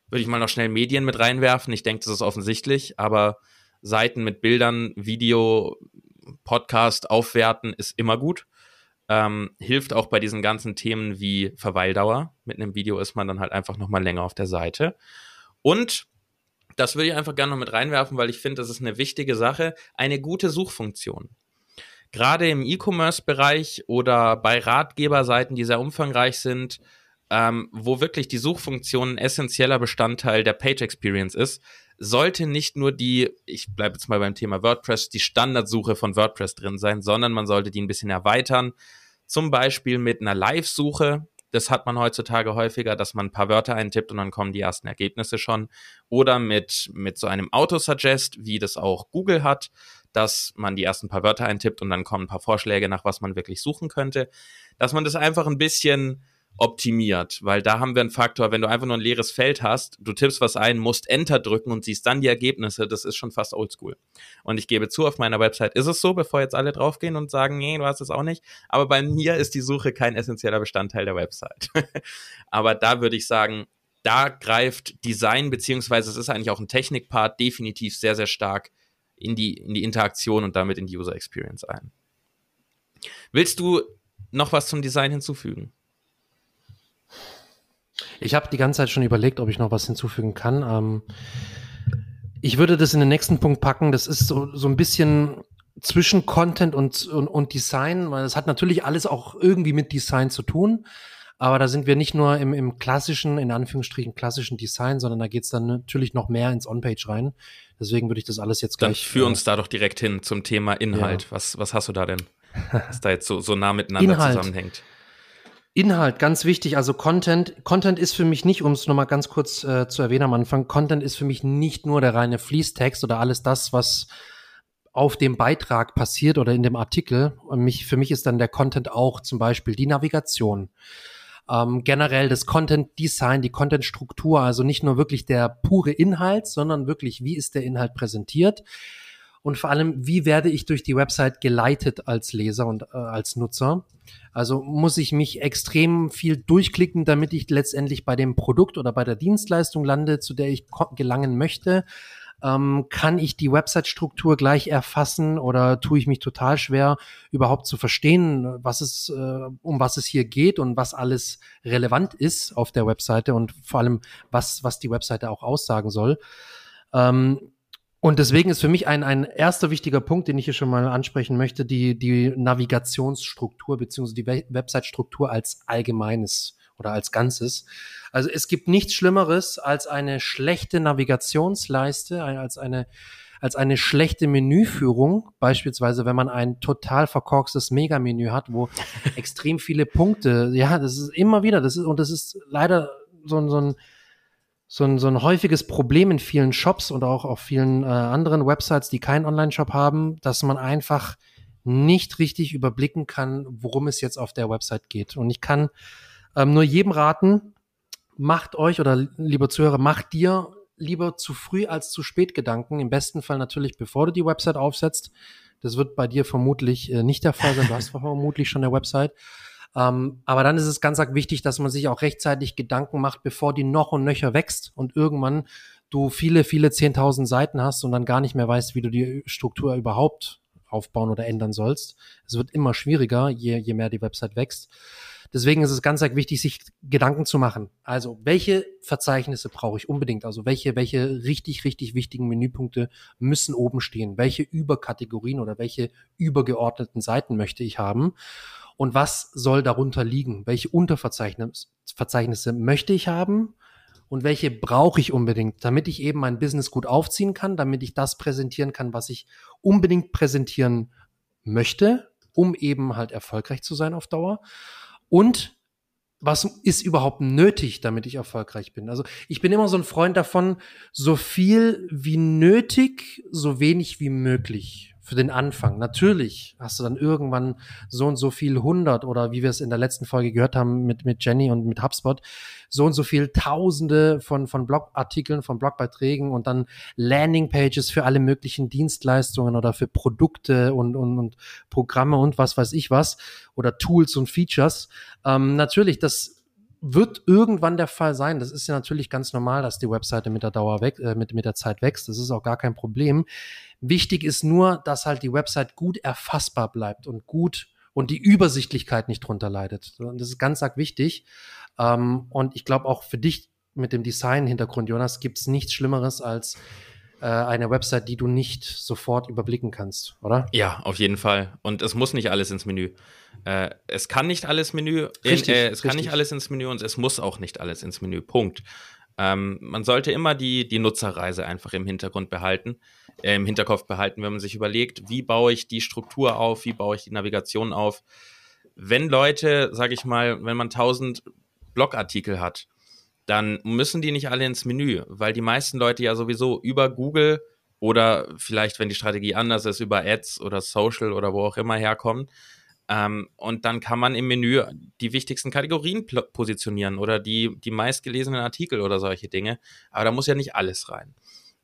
würde ich mal noch schnell Medien mit reinwerfen. Ich denke, das ist offensichtlich, aber Seiten mit Bildern, Video, Podcast aufwerten ist immer gut. Ähm, hilft auch bei diesen ganzen Themen wie Verweildauer. Mit einem Video ist man dann halt einfach noch mal länger auf der Seite. Und das würde ich einfach gerne noch mit reinwerfen, weil ich finde, das ist eine wichtige Sache. Eine gute Suchfunktion. Gerade im E-Commerce-Bereich oder bei Ratgeberseiten, die sehr umfangreich sind, ähm, wo wirklich die Suchfunktion ein essentieller Bestandteil der Page Experience ist, sollte nicht nur die, ich bleibe jetzt mal beim Thema WordPress, die Standardsuche von WordPress drin sein, sondern man sollte die ein bisschen erweitern. Zum Beispiel mit einer Live-Suche, das hat man heutzutage häufiger, dass man ein paar Wörter eintippt und dann kommen die ersten Ergebnisse schon. Oder mit, mit so einem Autosuggest, wie das auch Google hat, dass man die ersten paar Wörter eintippt und dann kommen ein paar Vorschläge, nach was man wirklich suchen könnte. Dass man das einfach ein bisschen optimiert, weil da haben wir einen Faktor, wenn du einfach nur ein leeres Feld hast, du tippst was ein, musst Enter drücken und siehst dann die Ergebnisse, das ist schon fast oldschool. Und ich gebe zu, auf meiner Website ist es so, bevor jetzt alle draufgehen und sagen, nee, du hast es auch nicht. Aber bei mir ist die Suche kein essentieller Bestandteil der Website. Aber da würde ich sagen, da greift Design, beziehungsweise es ist eigentlich auch ein Technikpart, definitiv sehr, sehr stark in die, in die Interaktion und damit in die User Experience ein. Willst du noch was zum Design hinzufügen? Ich habe die ganze Zeit schon überlegt, ob ich noch was hinzufügen kann. Ähm, ich würde das in den nächsten Punkt packen. Das ist so, so ein bisschen zwischen Content und, und, und Design, weil es hat natürlich alles auch irgendwie mit Design zu tun. Aber da sind wir nicht nur im, im klassischen, in Anführungsstrichen klassischen Design, sondern da geht's dann natürlich noch mehr ins On-Page rein. Deswegen würde ich das alles jetzt gleich. Dann führ uns äh, da doch direkt hin zum Thema Inhalt. Ja. Was, was hast du da denn? Was da jetzt so, so nah miteinander Inhalt. zusammenhängt. Inhalt, ganz wichtig. Also Content. Content ist für mich nicht, um es nochmal ganz kurz äh, zu erwähnen am Anfang, Content ist für mich nicht nur der reine Fließtext oder alles das, was auf dem Beitrag passiert oder in dem Artikel. Und mich, für mich ist dann der Content auch zum Beispiel die Navigation. Ähm, generell das Content Design, die Content Struktur, also nicht nur wirklich der pure Inhalt, sondern wirklich, wie ist der Inhalt präsentiert? Und vor allem, wie werde ich durch die Website geleitet als Leser und äh, als Nutzer? Also muss ich mich extrem viel durchklicken, damit ich letztendlich bei dem Produkt oder bei der Dienstleistung lande, zu der ich gelangen möchte. Ähm, kann ich die Website-Struktur gleich erfassen oder tue ich mich total schwer, überhaupt zu verstehen, was es, äh, um was es hier geht und was alles relevant ist auf der Webseite und vor allem, was, was die Webseite auch aussagen soll. Ähm, und deswegen ist für mich ein, ein erster wichtiger Punkt, den ich hier schon mal ansprechen möchte, die, die Navigationsstruktur beziehungsweise die Website-Struktur als allgemeines oder als Ganzes. Also es gibt nichts Schlimmeres als eine schlechte Navigationsleiste, als eine als eine schlechte Menüführung, beispielsweise wenn man ein total verkorkstes Megamenü hat, wo extrem viele Punkte, ja, das ist immer wieder, das ist, und das ist leider so, ein so ein so ein, so ein häufiges Problem in vielen Shops und auch auf vielen äh, anderen Websites, die keinen Online-Shop haben, dass man einfach nicht richtig überblicken kann, worum es jetzt auf der Website geht. Und ich kann ähm, nur jedem raten, macht euch oder lieber Zuhörer, macht dir lieber zu früh als zu spät Gedanken. Im besten Fall natürlich, bevor du die Website aufsetzt. Das wird bei dir vermutlich äh, nicht der Fall sein. Du hast vermutlich schon eine Website. Ähm, aber dann ist es ganz wichtig, dass man sich auch rechtzeitig Gedanken macht, bevor die noch und nöcher wächst und irgendwann du viele, viele zehntausend Seiten hast und dann gar nicht mehr weißt, wie du die Struktur überhaupt aufbauen oder ändern sollst. Es wird immer schwieriger, je, je mehr die Website wächst. Deswegen ist es ganz wichtig, sich Gedanken zu machen. Also, welche Verzeichnisse brauche ich unbedingt? Also, welche, welche richtig, richtig wichtigen Menüpunkte müssen oben stehen? Welche Überkategorien oder welche übergeordneten Seiten möchte ich haben? Und was soll darunter liegen? Welche Unterverzeichnisse möchte ich haben und welche brauche ich unbedingt, damit ich eben mein Business gut aufziehen kann, damit ich das präsentieren kann, was ich unbedingt präsentieren möchte, um eben halt erfolgreich zu sein auf Dauer. Und was ist überhaupt nötig, damit ich erfolgreich bin? Also ich bin immer so ein Freund davon, so viel wie nötig, so wenig wie möglich für den Anfang. Natürlich hast du dann irgendwann so und so viel hundert oder wie wir es in der letzten Folge gehört haben mit, mit Jenny und mit HubSpot, so und so viel Tausende von, von Blogartikeln, von Blogbeiträgen und dann Landingpages für alle möglichen Dienstleistungen oder für Produkte und, und, und Programme und was weiß ich was oder Tools und Features. Ähm, natürlich, das wird irgendwann der Fall sein. Das ist ja natürlich ganz normal, dass die Webseite mit der Dauer weg, äh, mit, mit der Zeit wächst. Das ist auch gar kein Problem. Wichtig ist nur, dass halt die Website gut erfassbar bleibt und gut und die Übersichtlichkeit nicht drunter leidet. Das ist ganz arg wichtig. Ähm, und ich glaube auch für dich mit dem Design-Hintergrund, Jonas, gibt es nichts Schlimmeres als äh, eine Website, die du nicht sofort überblicken kannst, oder? Ja, auf jeden Fall. Und es muss nicht alles ins Menü. Äh, es kann nicht alles Menü, richtig, äh, es richtig. kann nicht alles ins Menü und es muss auch nicht alles ins Menü. Punkt. Ähm, man sollte immer die, die Nutzerreise einfach im Hintergrund behalten, äh, im Hinterkopf behalten, wenn man sich überlegt, wie baue ich die Struktur auf, wie baue ich die Navigation auf. Wenn Leute, sage ich mal, wenn man 1000 Blogartikel hat, dann müssen die nicht alle ins Menü, weil die meisten Leute ja sowieso über Google oder vielleicht, wenn die Strategie anders ist, über Ads oder Social oder wo auch immer herkommen, ähm, und dann kann man im Menü die wichtigsten Kategorien positionieren oder die, die meistgelesenen Artikel oder solche Dinge. Aber da muss ja nicht alles rein.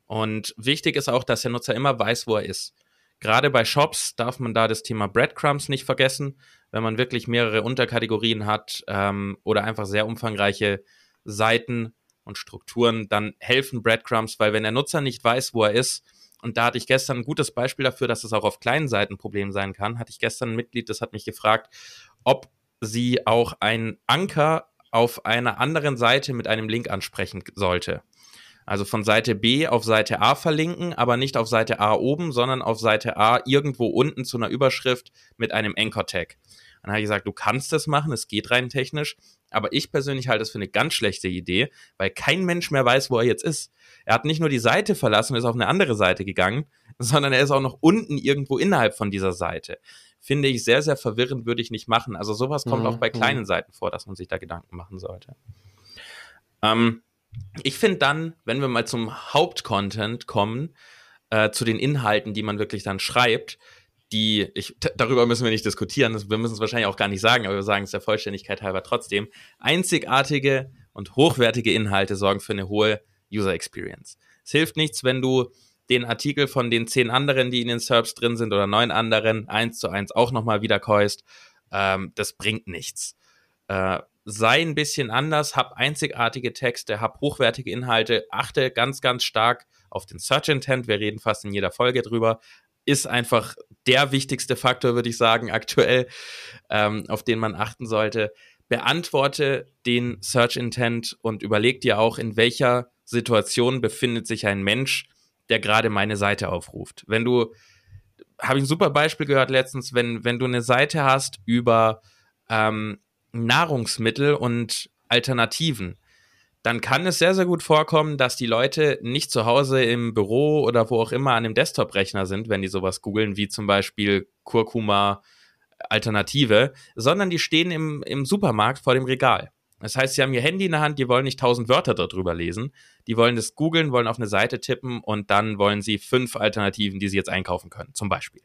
Und wichtig ist auch, dass der Nutzer immer weiß, wo er ist. Gerade bei Shops darf man da das Thema Breadcrumbs nicht vergessen. Wenn man wirklich mehrere Unterkategorien hat ähm, oder einfach sehr umfangreiche Seiten und Strukturen, dann helfen Breadcrumbs, weil wenn der Nutzer nicht weiß, wo er ist, und da hatte ich gestern ein gutes Beispiel dafür, dass es auch auf kleinen Seiten ein Problem sein kann. Hatte ich gestern ein Mitglied, das hat mich gefragt, ob sie auch einen Anker auf einer anderen Seite mit einem Link ansprechen sollte. Also von Seite B auf Seite A verlinken, aber nicht auf Seite A oben, sondern auf Seite A irgendwo unten zu einer Überschrift mit einem Anchor-Tag. Dann habe ich gesagt, du kannst das machen, es geht rein technisch, aber ich persönlich halte es für eine ganz schlechte Idee, weil kein Mensch mehr weiß, wo er jetzt ist. Er hat nicht nur die Seite verlassen und ist auf eine andere Seite gegangen, sondern er ist auch noch unten irgendwo innerhalb von dieser Seite. Finde ich sehr, sehr verwirrend, würde ich nicht machen. Also sowas kommt mhm. auch bei mhm. kleinen Seiten vor, dass man sich da Gedanken machen sollte. Ähm, ich finde dann, wenn wir mal zum Hauptcontent kommen, äh, zu den Inhalten, die man wirklich dann schreibt, die, ich, darüber müssen wir nicht diskutieren, wir müssen es wahrscheinlich auch gar nicht sagen, aber wir sagen es der Vollständigkeit halber trotzdem. Einzigartige und hochwertige Inhalte sorgen für eine hohe User Experience. Es hilft nichts, wenn du den Artikel von den zehn anderen, die in den SERPs drin sind oder neun anderen, eins zu eins auch nochmal wiederkäust. Ähm, das bringt nichts. Äh, sei ein bisschen anders, hab einzigartige Texte, hab hochwertige Inhalte, achte ganz, ganz stark auf den Search Intent. Wir reden fast in jeder Folge drüber. Ist einfach der wichtigste Faktor, würde ich sagen, aktuell, ähm, auf den man achten sollte. Beantworte den Search Intent und überleg dir auch, in welcher Situation befindet sich ein Mensch, der gerade meine Seite aufruft. Wenn du, habe ich ein super Beispiel gehört letztens, wenn, wenn du eine Seite hast über ähm, Nahrungsmittel und Alternativen, dann kann es sehr, sehr gut vorkommen, dass die Leute nicht zu Hause im Büro oder wo auch immer an dem Desktop-Rechner sind, wenn die sowas googeln, wie zum Beispiel Kurkuma Alternative, sondern die stehen im, im Supermarkt vor dem Regal. Das heißt, sie haben ihr Handy in der Hand, die wollen nicht tausend Wörter darüber lesen, die wollen das googeln, wollen auf eine Seite tippen und dann wollen sie fünf Alternativen, die sie jetzt einkaufen können, zum Beispiel.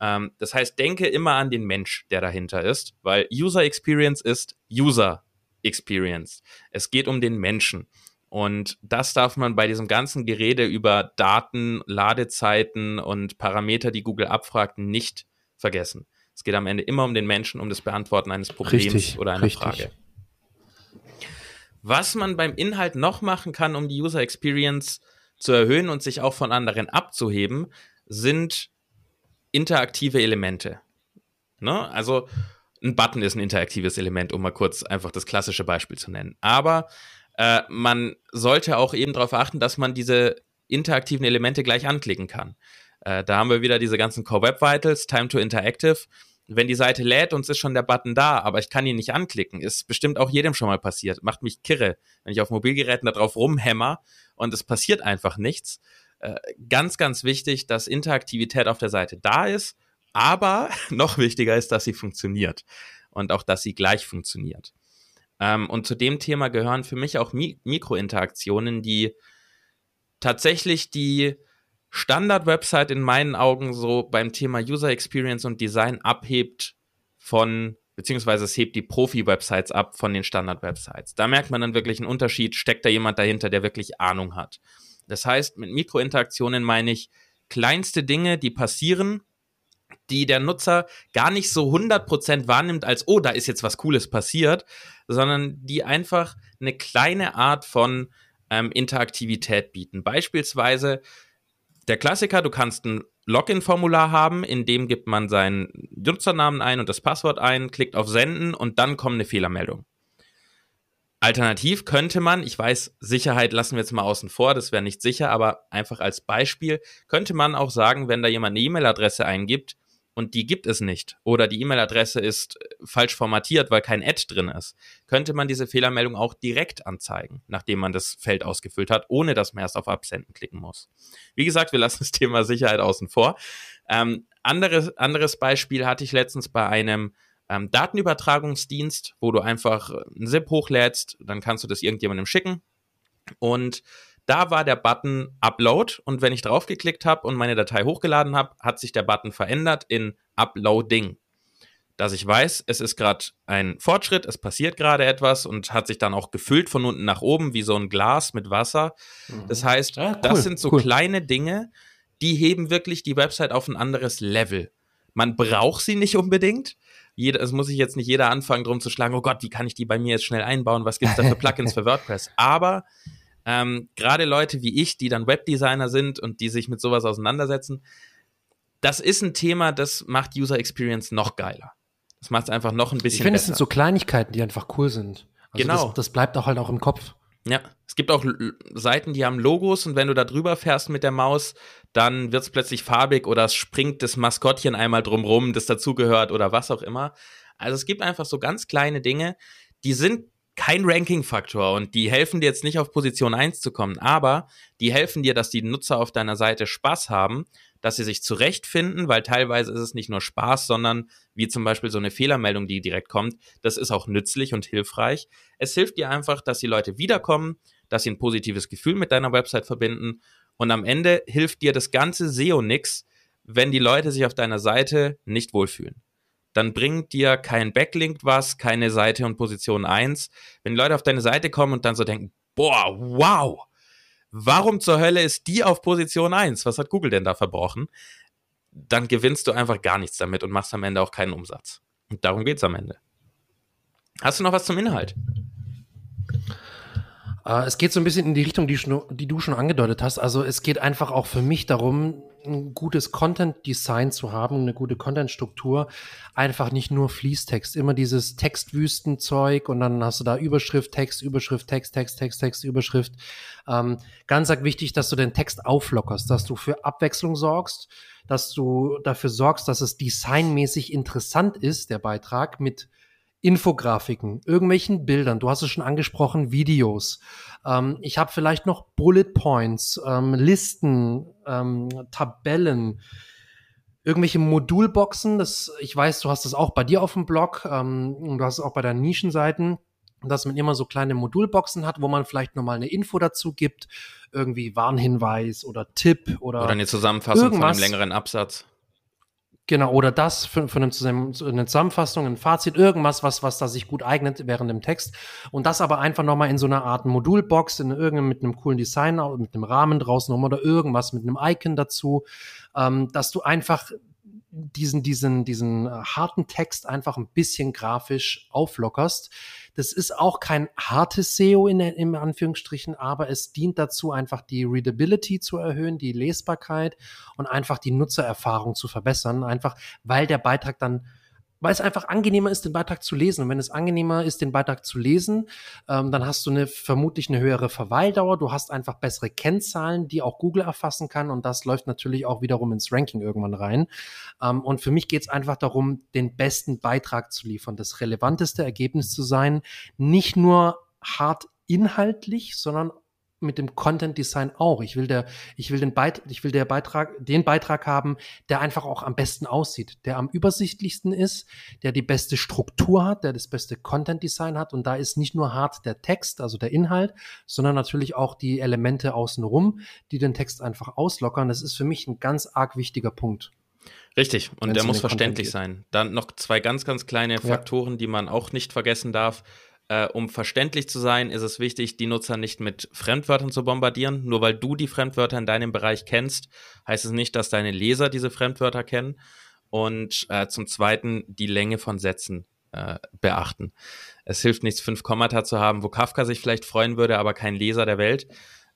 Ähm, das heißt, denke immer an den Mensch, der dahinter ist, weil User Experience ist User Experience. Es geht um den Menschen. Und das darf man bei diesem ganzen Gerede über Daten, Ladezeiten und Parameter, die Google abfragt, nicht vergessen. Es geht am Ende immer um den Menschen, um das Beantworten eines Problems richtig, oder einer richtig. Frage. Was man beim Inhalt noch machen kann, um die User Experience zu erhöhen und sich auch von anderen abzuheben, sind interaktive Elemente. Ne? Also ein Button ist ein interaktives Element, um mal kurz einfach das klassische Beispiel zu nennen. Aber äh, man sollte auch eben darauf achten, dass man diese interaktiven Elemente gleich anklicken kann. Äh, da haben wir wieder diese ganzen Core Web Vitals, Time to Interactive wenn die Seite lädt und es ist schon der Button da, aber ich kann ihn nicht anklicken, ist bestimmt auch jedem schon mal passiert. Macht mich kirre, wenn ich auf Mobilgeräten da drauf rumhämmer und es passiert einfach nichts. Äh, ganz, ganz wichtig, dass Interaktivität auf der Seite da ist, aber noch wichtiger ist, dass sie funktioniert und auch, dass sie gleich funktioniert. Ähm, und zu dem Thema gehören für mich auch Mi Mikrointeraktionen, die tatsächlich die Standard-Website in meinen Augen so beim Thema User Experience und Design abhebt von, beziehungsweise es hebt die Profi-Websites ab von den Standard-Websites. Da merkt man dann wirklich einen Unterschied, steckt da jemand dahinter, der wirklich Ahnung hat. Das heißt, mit Mikrointeraktionen meine ich kleinste Dinge, die passieren, die der Nutzer gar nicht so 100% wahrnimmt als, oh, da ist jetzt was Cooles passiert, sondern die einfach eine kleine Art von ähm, Interaktivität bieten. Beispielsweise der Klassiker, du kannst ein Login-Formular haben, in dem gibt man seinen Nutzernamen ein und das Passwort ein, klickt auf Senden und dann kommt eine Fehlermeldung. Alternativ könnte man, ich weiß, Sicherheit lassen wir jetzt mal außen vor, das wäre nicht sicher, aber einfach als Beispiel könnte man auch sagen, wenn da jemand eine E-Mail-Adresse eingibt, und die gibt es nicht oder die E-Mail-Adresse ist äh, falsch formatiert, weil kein Ad drin ist, könnte man diese Fehlermeldung auch direkt anzeigen, nachdem man das Feld ausgefüllt hat, ohne dass man erst auf Absenden klicken muss. Wie gesagt, wir lassen das Thema Sicherheit außen vor. Ähm, anderes, anderes Beispiel hatte ich letztens bei einem ähm, Datenübertragungsdienst, wo du einfach ein ZIP hochlädst, dann kannst du das irgendjemandem schicken und da war der Button Upload und wenn ich draufgeklickt habe und meine Datei hochgeladen habe, hat sich der Button verändert in Uploading. Dass ich weiß, es ist gerade ein Fortschritt, es passiert gerade etwas und hat sich dann auch gefüllt von unten nach oben wie so ein Glas mit Wasser. Mhm. Das heißt, ah, cool, das sind so cool. kleine Dinge, die heben wirklich die Website auf ein anderes Level. Man braucht sie nicht unbedingt. Jeder, es muss sich jetzt nicht jeder anfangen, drum zu schlagen, oh Gott, wie kann ich die bei mir jetzt schnell einbauen? Was gibt es da für Plugins für WordPress? Aber ähm, Gerade Leute wie ich, die dann Webdesigner sind und die sich mit sowas auseinandersetzen, das ist ein Thema, das macht User Experience noch geiler. Das macht es einfach noch ein bisschen ich finde, es sind so Kleinigkeiten, die einfach cool sind. Also genau. Das, das bleibt auch halt auch im Kopf. Ja, es gibt auch Seiten, die haben Logos und wenn du da drüber fährst mit der Maus, dann wird es plötzlich farbig oder es springt das Maskottchen einmal drumrum, das dazugehört oder was auch immer. Also es gibt einfach so ganz kleine Dinge, die sind kein Ranking-Faktor und die helfen dir jetzt nicht auf Position 1 zu kommen, aber die helfen dir, dass die Nutzer auf deiner Seite Spaß haben, dass sie sich zurechtfinden, weil teilweise ist es nicht nur Spaß, sondern wie zum Beispiel so eine Fehlermeldung, die direkt kommt, das ist auch nützlich und hilfreich. Es hilft dir einfach, dass die Leute wiederkommen, dass sie ein positives Gefühl mit deiner Website verbinden und am Ende hilft dir das ganze SEO nix, wenn die Leute sich auf deiner Seite nicht wohlfühlen. Dann bringt dir kein Backlink was, keine Seite und Position 1. Wenn Leute auf deine Seite kommen und dann so denken, boah, wow, warum zur Hölle ist die auf Position 1? Was hat Google denn da verbrochen? Dann gewinnst du einfach gar nichts damit und machst am Ende auch keinen Umsatz. Und darum geht's am Ende. Hast du noch was zum Inhalt? Äh, es geht so ein bisschen in die Richtung, die, die, du schon angedeutet hast. Also es geht einfach auch für mich darum, ein gutes Content-Design zu haben, eine gute Content-Struktur. Einfach nicht nur Fließtext, immer dieses Textwüstenzeug und dann hast du da Überschrift, Text, Überschrift, Text, Text, Text, Text, Überschrift. Ähm, ganz wichtig, dass du den Text auflockerst, dass du für Abwechslung sorgst, dass du dafür sorgst, dass es designmäßig interessant ist, der Beitrag mit Infografiken, irgendwelchen Bildern, du hast es schon angesprochen, Videos. Ähm, ich habe vielleicht noch Bullet Points, ähm, Listen, ähm, Tabellen, irgendwelche Modulboxen. Das, ich weiß, du hast das auch bei dir auf dem Blog ähm, und du hast es auch bei deinen Nischenseiten dass man immer so kleine Modulboxen hat, wo man vielleicht nochmal eine Info dazu gibt, irgendwie Warnhinweis oder Tipp oder oder eine Zusammenfassung irgendwas. von einem längeren Absatz. Genau, oder das für, für eine, eine Zusammenfassung, ein Fazit, irgendwas, was, was da sich gut eignet während dem Text. Und das aber einfach nochmal in so einer Art Modulbox, in irgendeinem mit einem coolen Design, mit einem Rahmen draußen oder irgendwas mit einem Icon dazu, ähm, dass du einfach diesen, diesen, diesen äh, harten Text einfach ein bisschen grafisch auflockerst. Das ist auch kein hartes SEO in, in Anführungsstrichen, aber es dient dazu, einfach die Readability zu erhöhen, die Lesbarkeit und einfach die Nutzererfahrung zu verbessern, einfach weil der Beitrag dann weil es einfach angenehmer ist, den Beitrag zu lesen. Und wenn es angenehmer ist, den Beitrag zu lesen, ähm, dann hast du eine, vermutlich eine höhere Verweildauer. Du hast einfach bessere Kennzahlen, die auch Google erfassen kann. Und das läuft natürlich auch wiederum ins Ranking irgendwann rein. Ähm, und für mich geht es einfach darum, den besten Beitrag zu liefern, das relevanteste Ergebnis zu sein. Nicht nur hart inhaltlich, sondern mit dem Content Design auch. Ich will der, ich will den Beitrag, ich will der Beitrag, den Beitrag haben, der einfach auch am besten aussieht, der am übersichtlichsten ist, der die beste Struktur hat, der das beste Content Design hat. Und da ist nicht nur hart der Text, also der Inhalt, sondern natürlich auch die Elemente außenrum, die den Text einfach auslockern. Das ist für mich ein ganz arg wichtiger Punkt. Richtig, und der muss verständlich sein. Dann noch zwei ganz, ganz kleine Faktoren, ja. die man auch nicht vergessen darf. Äh, um verständlich zu sein, ist es wichtig, die Nutzer nicht mit Fremdwörtern zu bombardieren. Nur weil du die Fremdwörter in deinem Bereich kennst, heißt es nicht, dass deine Leser diese Fremdwörter kennen. Und äh, zum Zweiten die Länge von Sätzen äh, beachten. Es hilft nichts, fünf Kommata zu haben, wo Kafka sich vielleicht freuen würde, aber kein Leser der Welt.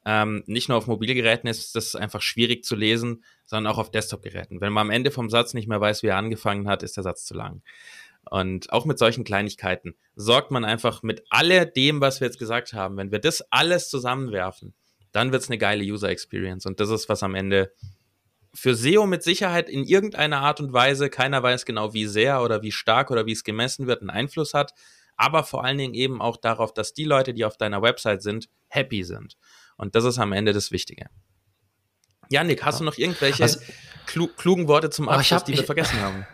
Ähm, nicht nur auf Mobilgeräten ist das einfach schwierig zu lesen, sondern auch auf Desktop-Geräten. Wenn man am Ende vom Satz nicht mehr weiß, wie er angefangen hat, ist der Satz zu lang. Und auch mit solchen Kleinigkeiten sorgt man einfach mit all dem, was wir jetzt gesagt haben, wenn wir das alles zusammenwerfen, dann wird es eine geile User Experience. Und das ist, was am Ende für SEO mit Sicherheit in irgendeiner Art und Weise, keiner weiß genau wie sehr oder wie stark oder wie es gemessen wird, einen Einfluss hat, aber vor allen Dingen eben auch darauf, dass die Leute, die auf deiner Website sind, happy sind. Und das ist am Ende das Wichtige. Janik, hast du noch irgendwelche also, klugen Worte zum Abschluss, hab, die wir ich, vergessen haben?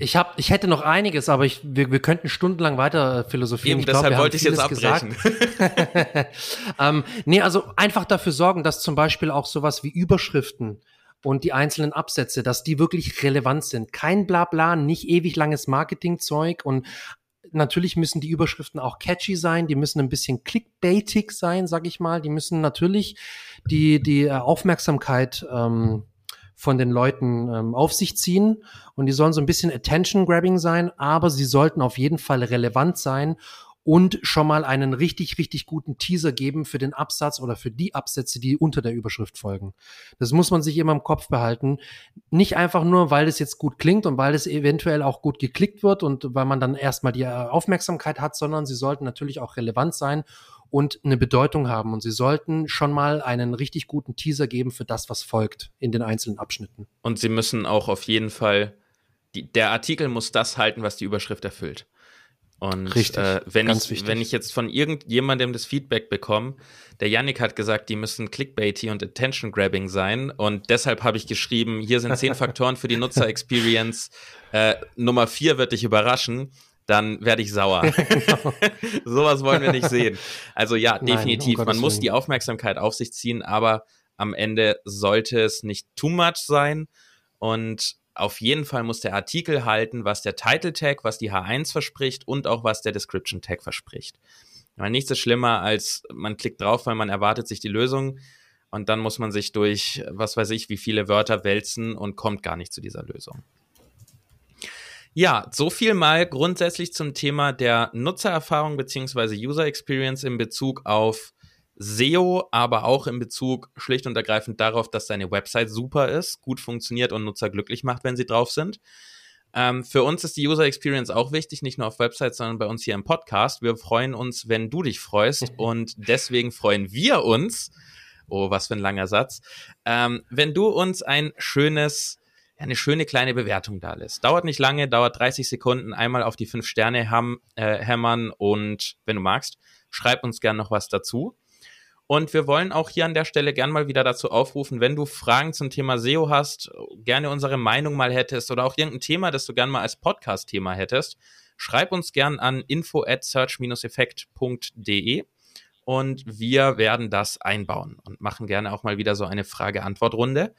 Ich hab, ich hätte noch einiges, aber ich, wir, wir könnten stundenlang weiter philosophieren. Eben, ich deshalb glaub, wollte ich jetzt abbrechen. ähm, nee, also einfach dafür sorgen, dass zum Beispiel auch sowas wie Überschriften und die einzelnen Absätze, dass die wirklich relevant sind. Kein Blabla, nicht ewig langes Marketingzeug und natürlich müssen die Überschriften auch catchy sein, die müssen ein bisschen clickbaitig sein, sag ich mal. Die müssen natürlich die, die äh, Aufmerksamkeit ähm, von den Leuten ähm, auf sich ziehen und die sollen so ein bisschen Attention-Grabbing sein, aber sie sollten auf jeden Fall relevant sein und schon mal einen richtig, richtig guten Teaser geben für den Absatz oder für die Absätze, die unter der Überschrift folgen. Das muss man sich immer im Kopf behalten. Nicht einfach nur, weil es jetzt gut klingt und weil es eventuell auch gut geklickt wird und weil man dann erstmal die Aufmerksamkeit hat, sondern sie sollten natürlich auch relevant sein und eine Bedeutung haben. Und sie sollten schon mal einen richtig guten Teaser geben für das, was folgt in den einzelnen Abschnitten. Und sie müssen auch auf jeden Fall, die, der Artikel muss das halten, was die Überschrift erfüllt. Und Richtig, äh, wenn, ich, wenn ich jetzt von irgendjemandem das Feedback bekomme, der Yannick hat gesagt, die müssen clickbaity und attention grabbing sein und deshalb habe ich geschrieben, hier sind zehn Faktoren für die Nutzer-Experience. Äh, Nummer vier wird dich überraschen dann werde ich sauer. genau. Sowas wollen wir nicht sehen. Also ja, Nein, definitiv. Um Man muss die Aufmerksamkeit auf sich ziehen, aber am Ende sollte es nicht too much sein und auf jeden Fall muss der Artikel halten, was der Title Tag, was die H1 verspricht und auch was der Description Tag verspricht. Weil nichts ist schlimmer, als man klickt drauf, weil man erwartet sich die Lösung und dann muss man sich durch, was weiß ich, wie viele Wörter wälzen und kommt gar nicht zu dieser Lösung. Ja, so viel mal grundsätzlich zum Thema der Nutzererfahrung beziehungsweise User Experience in Bezug auf SEO, aber auch in Bezug schlicht und ergreifend darauf, dass deine Website super ist, gut funktioniert und Nutzer glücklich macht, wenn sie drauf sind. Ähm, für uns ist die User Experience auch wichtig, nicht nur auf Websites, sondern bei uns hier im Podcast. Wir freuen uns, wenn du dich freust und deswegen freuen wir uns, oh, was für ein langer Satz, ähm, wenn du uns ein schönes eine schöne kleine Bewertung da lässt. Dauert nicht lange, dauert 30 Sekunden, einmal auf die fünf Sterne ham, äh, hämmern und wenn du magst, schreib uns gern noch was dazu. Und wir wollen auch hier an der Stelle gern mal wieder dazu aufrufen, wenn du Fragen zum Thema SEO hast, gerne unsere Meinung mal hättest oder auch irgendein Thema, das du gern mal als Podcast-Thema hättest, schreib uns gern an info at search-effekt.de und wir werden das einbauen und machen gerne auch mal wieder so eine Frage-Antwort-Runde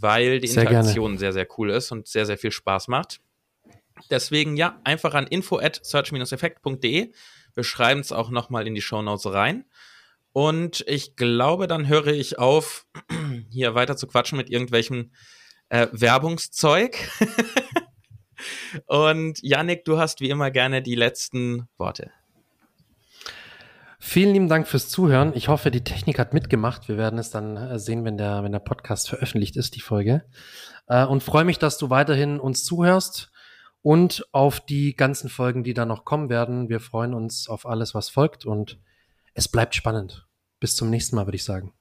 weil die sehr Interaktion gerne. sehr, sehr cool ist und sehr, sehr viel Spaß macht. Deswegen ja, einfach an info at search-effekt.de. Wir schreiben es auch nochmal in die Show Notes rein. Und ich glaube, dann höre ich auf, hier weiter zu quatschen mit irgendwelchem äh, Werbungszeug. Und Yannick, du hast wie immer gerne die letzten Worte. Vielen lieben Dank fürs Zuhören. Ich hoffe, die Technik hat mitgemacht. Wir werden es dann äh, sehen, wenn der, wenn der Podcast veröffentlicht ist, die Folge. Äh, und freue mich, dass du weiterhin uns zuhörst und auf die ganzen Folgen, die da noch kommen werden. Wir freuen uns auf alles, was folgt und es bleibt spannend. Bis zum nächsten Mal, würde ich sagen.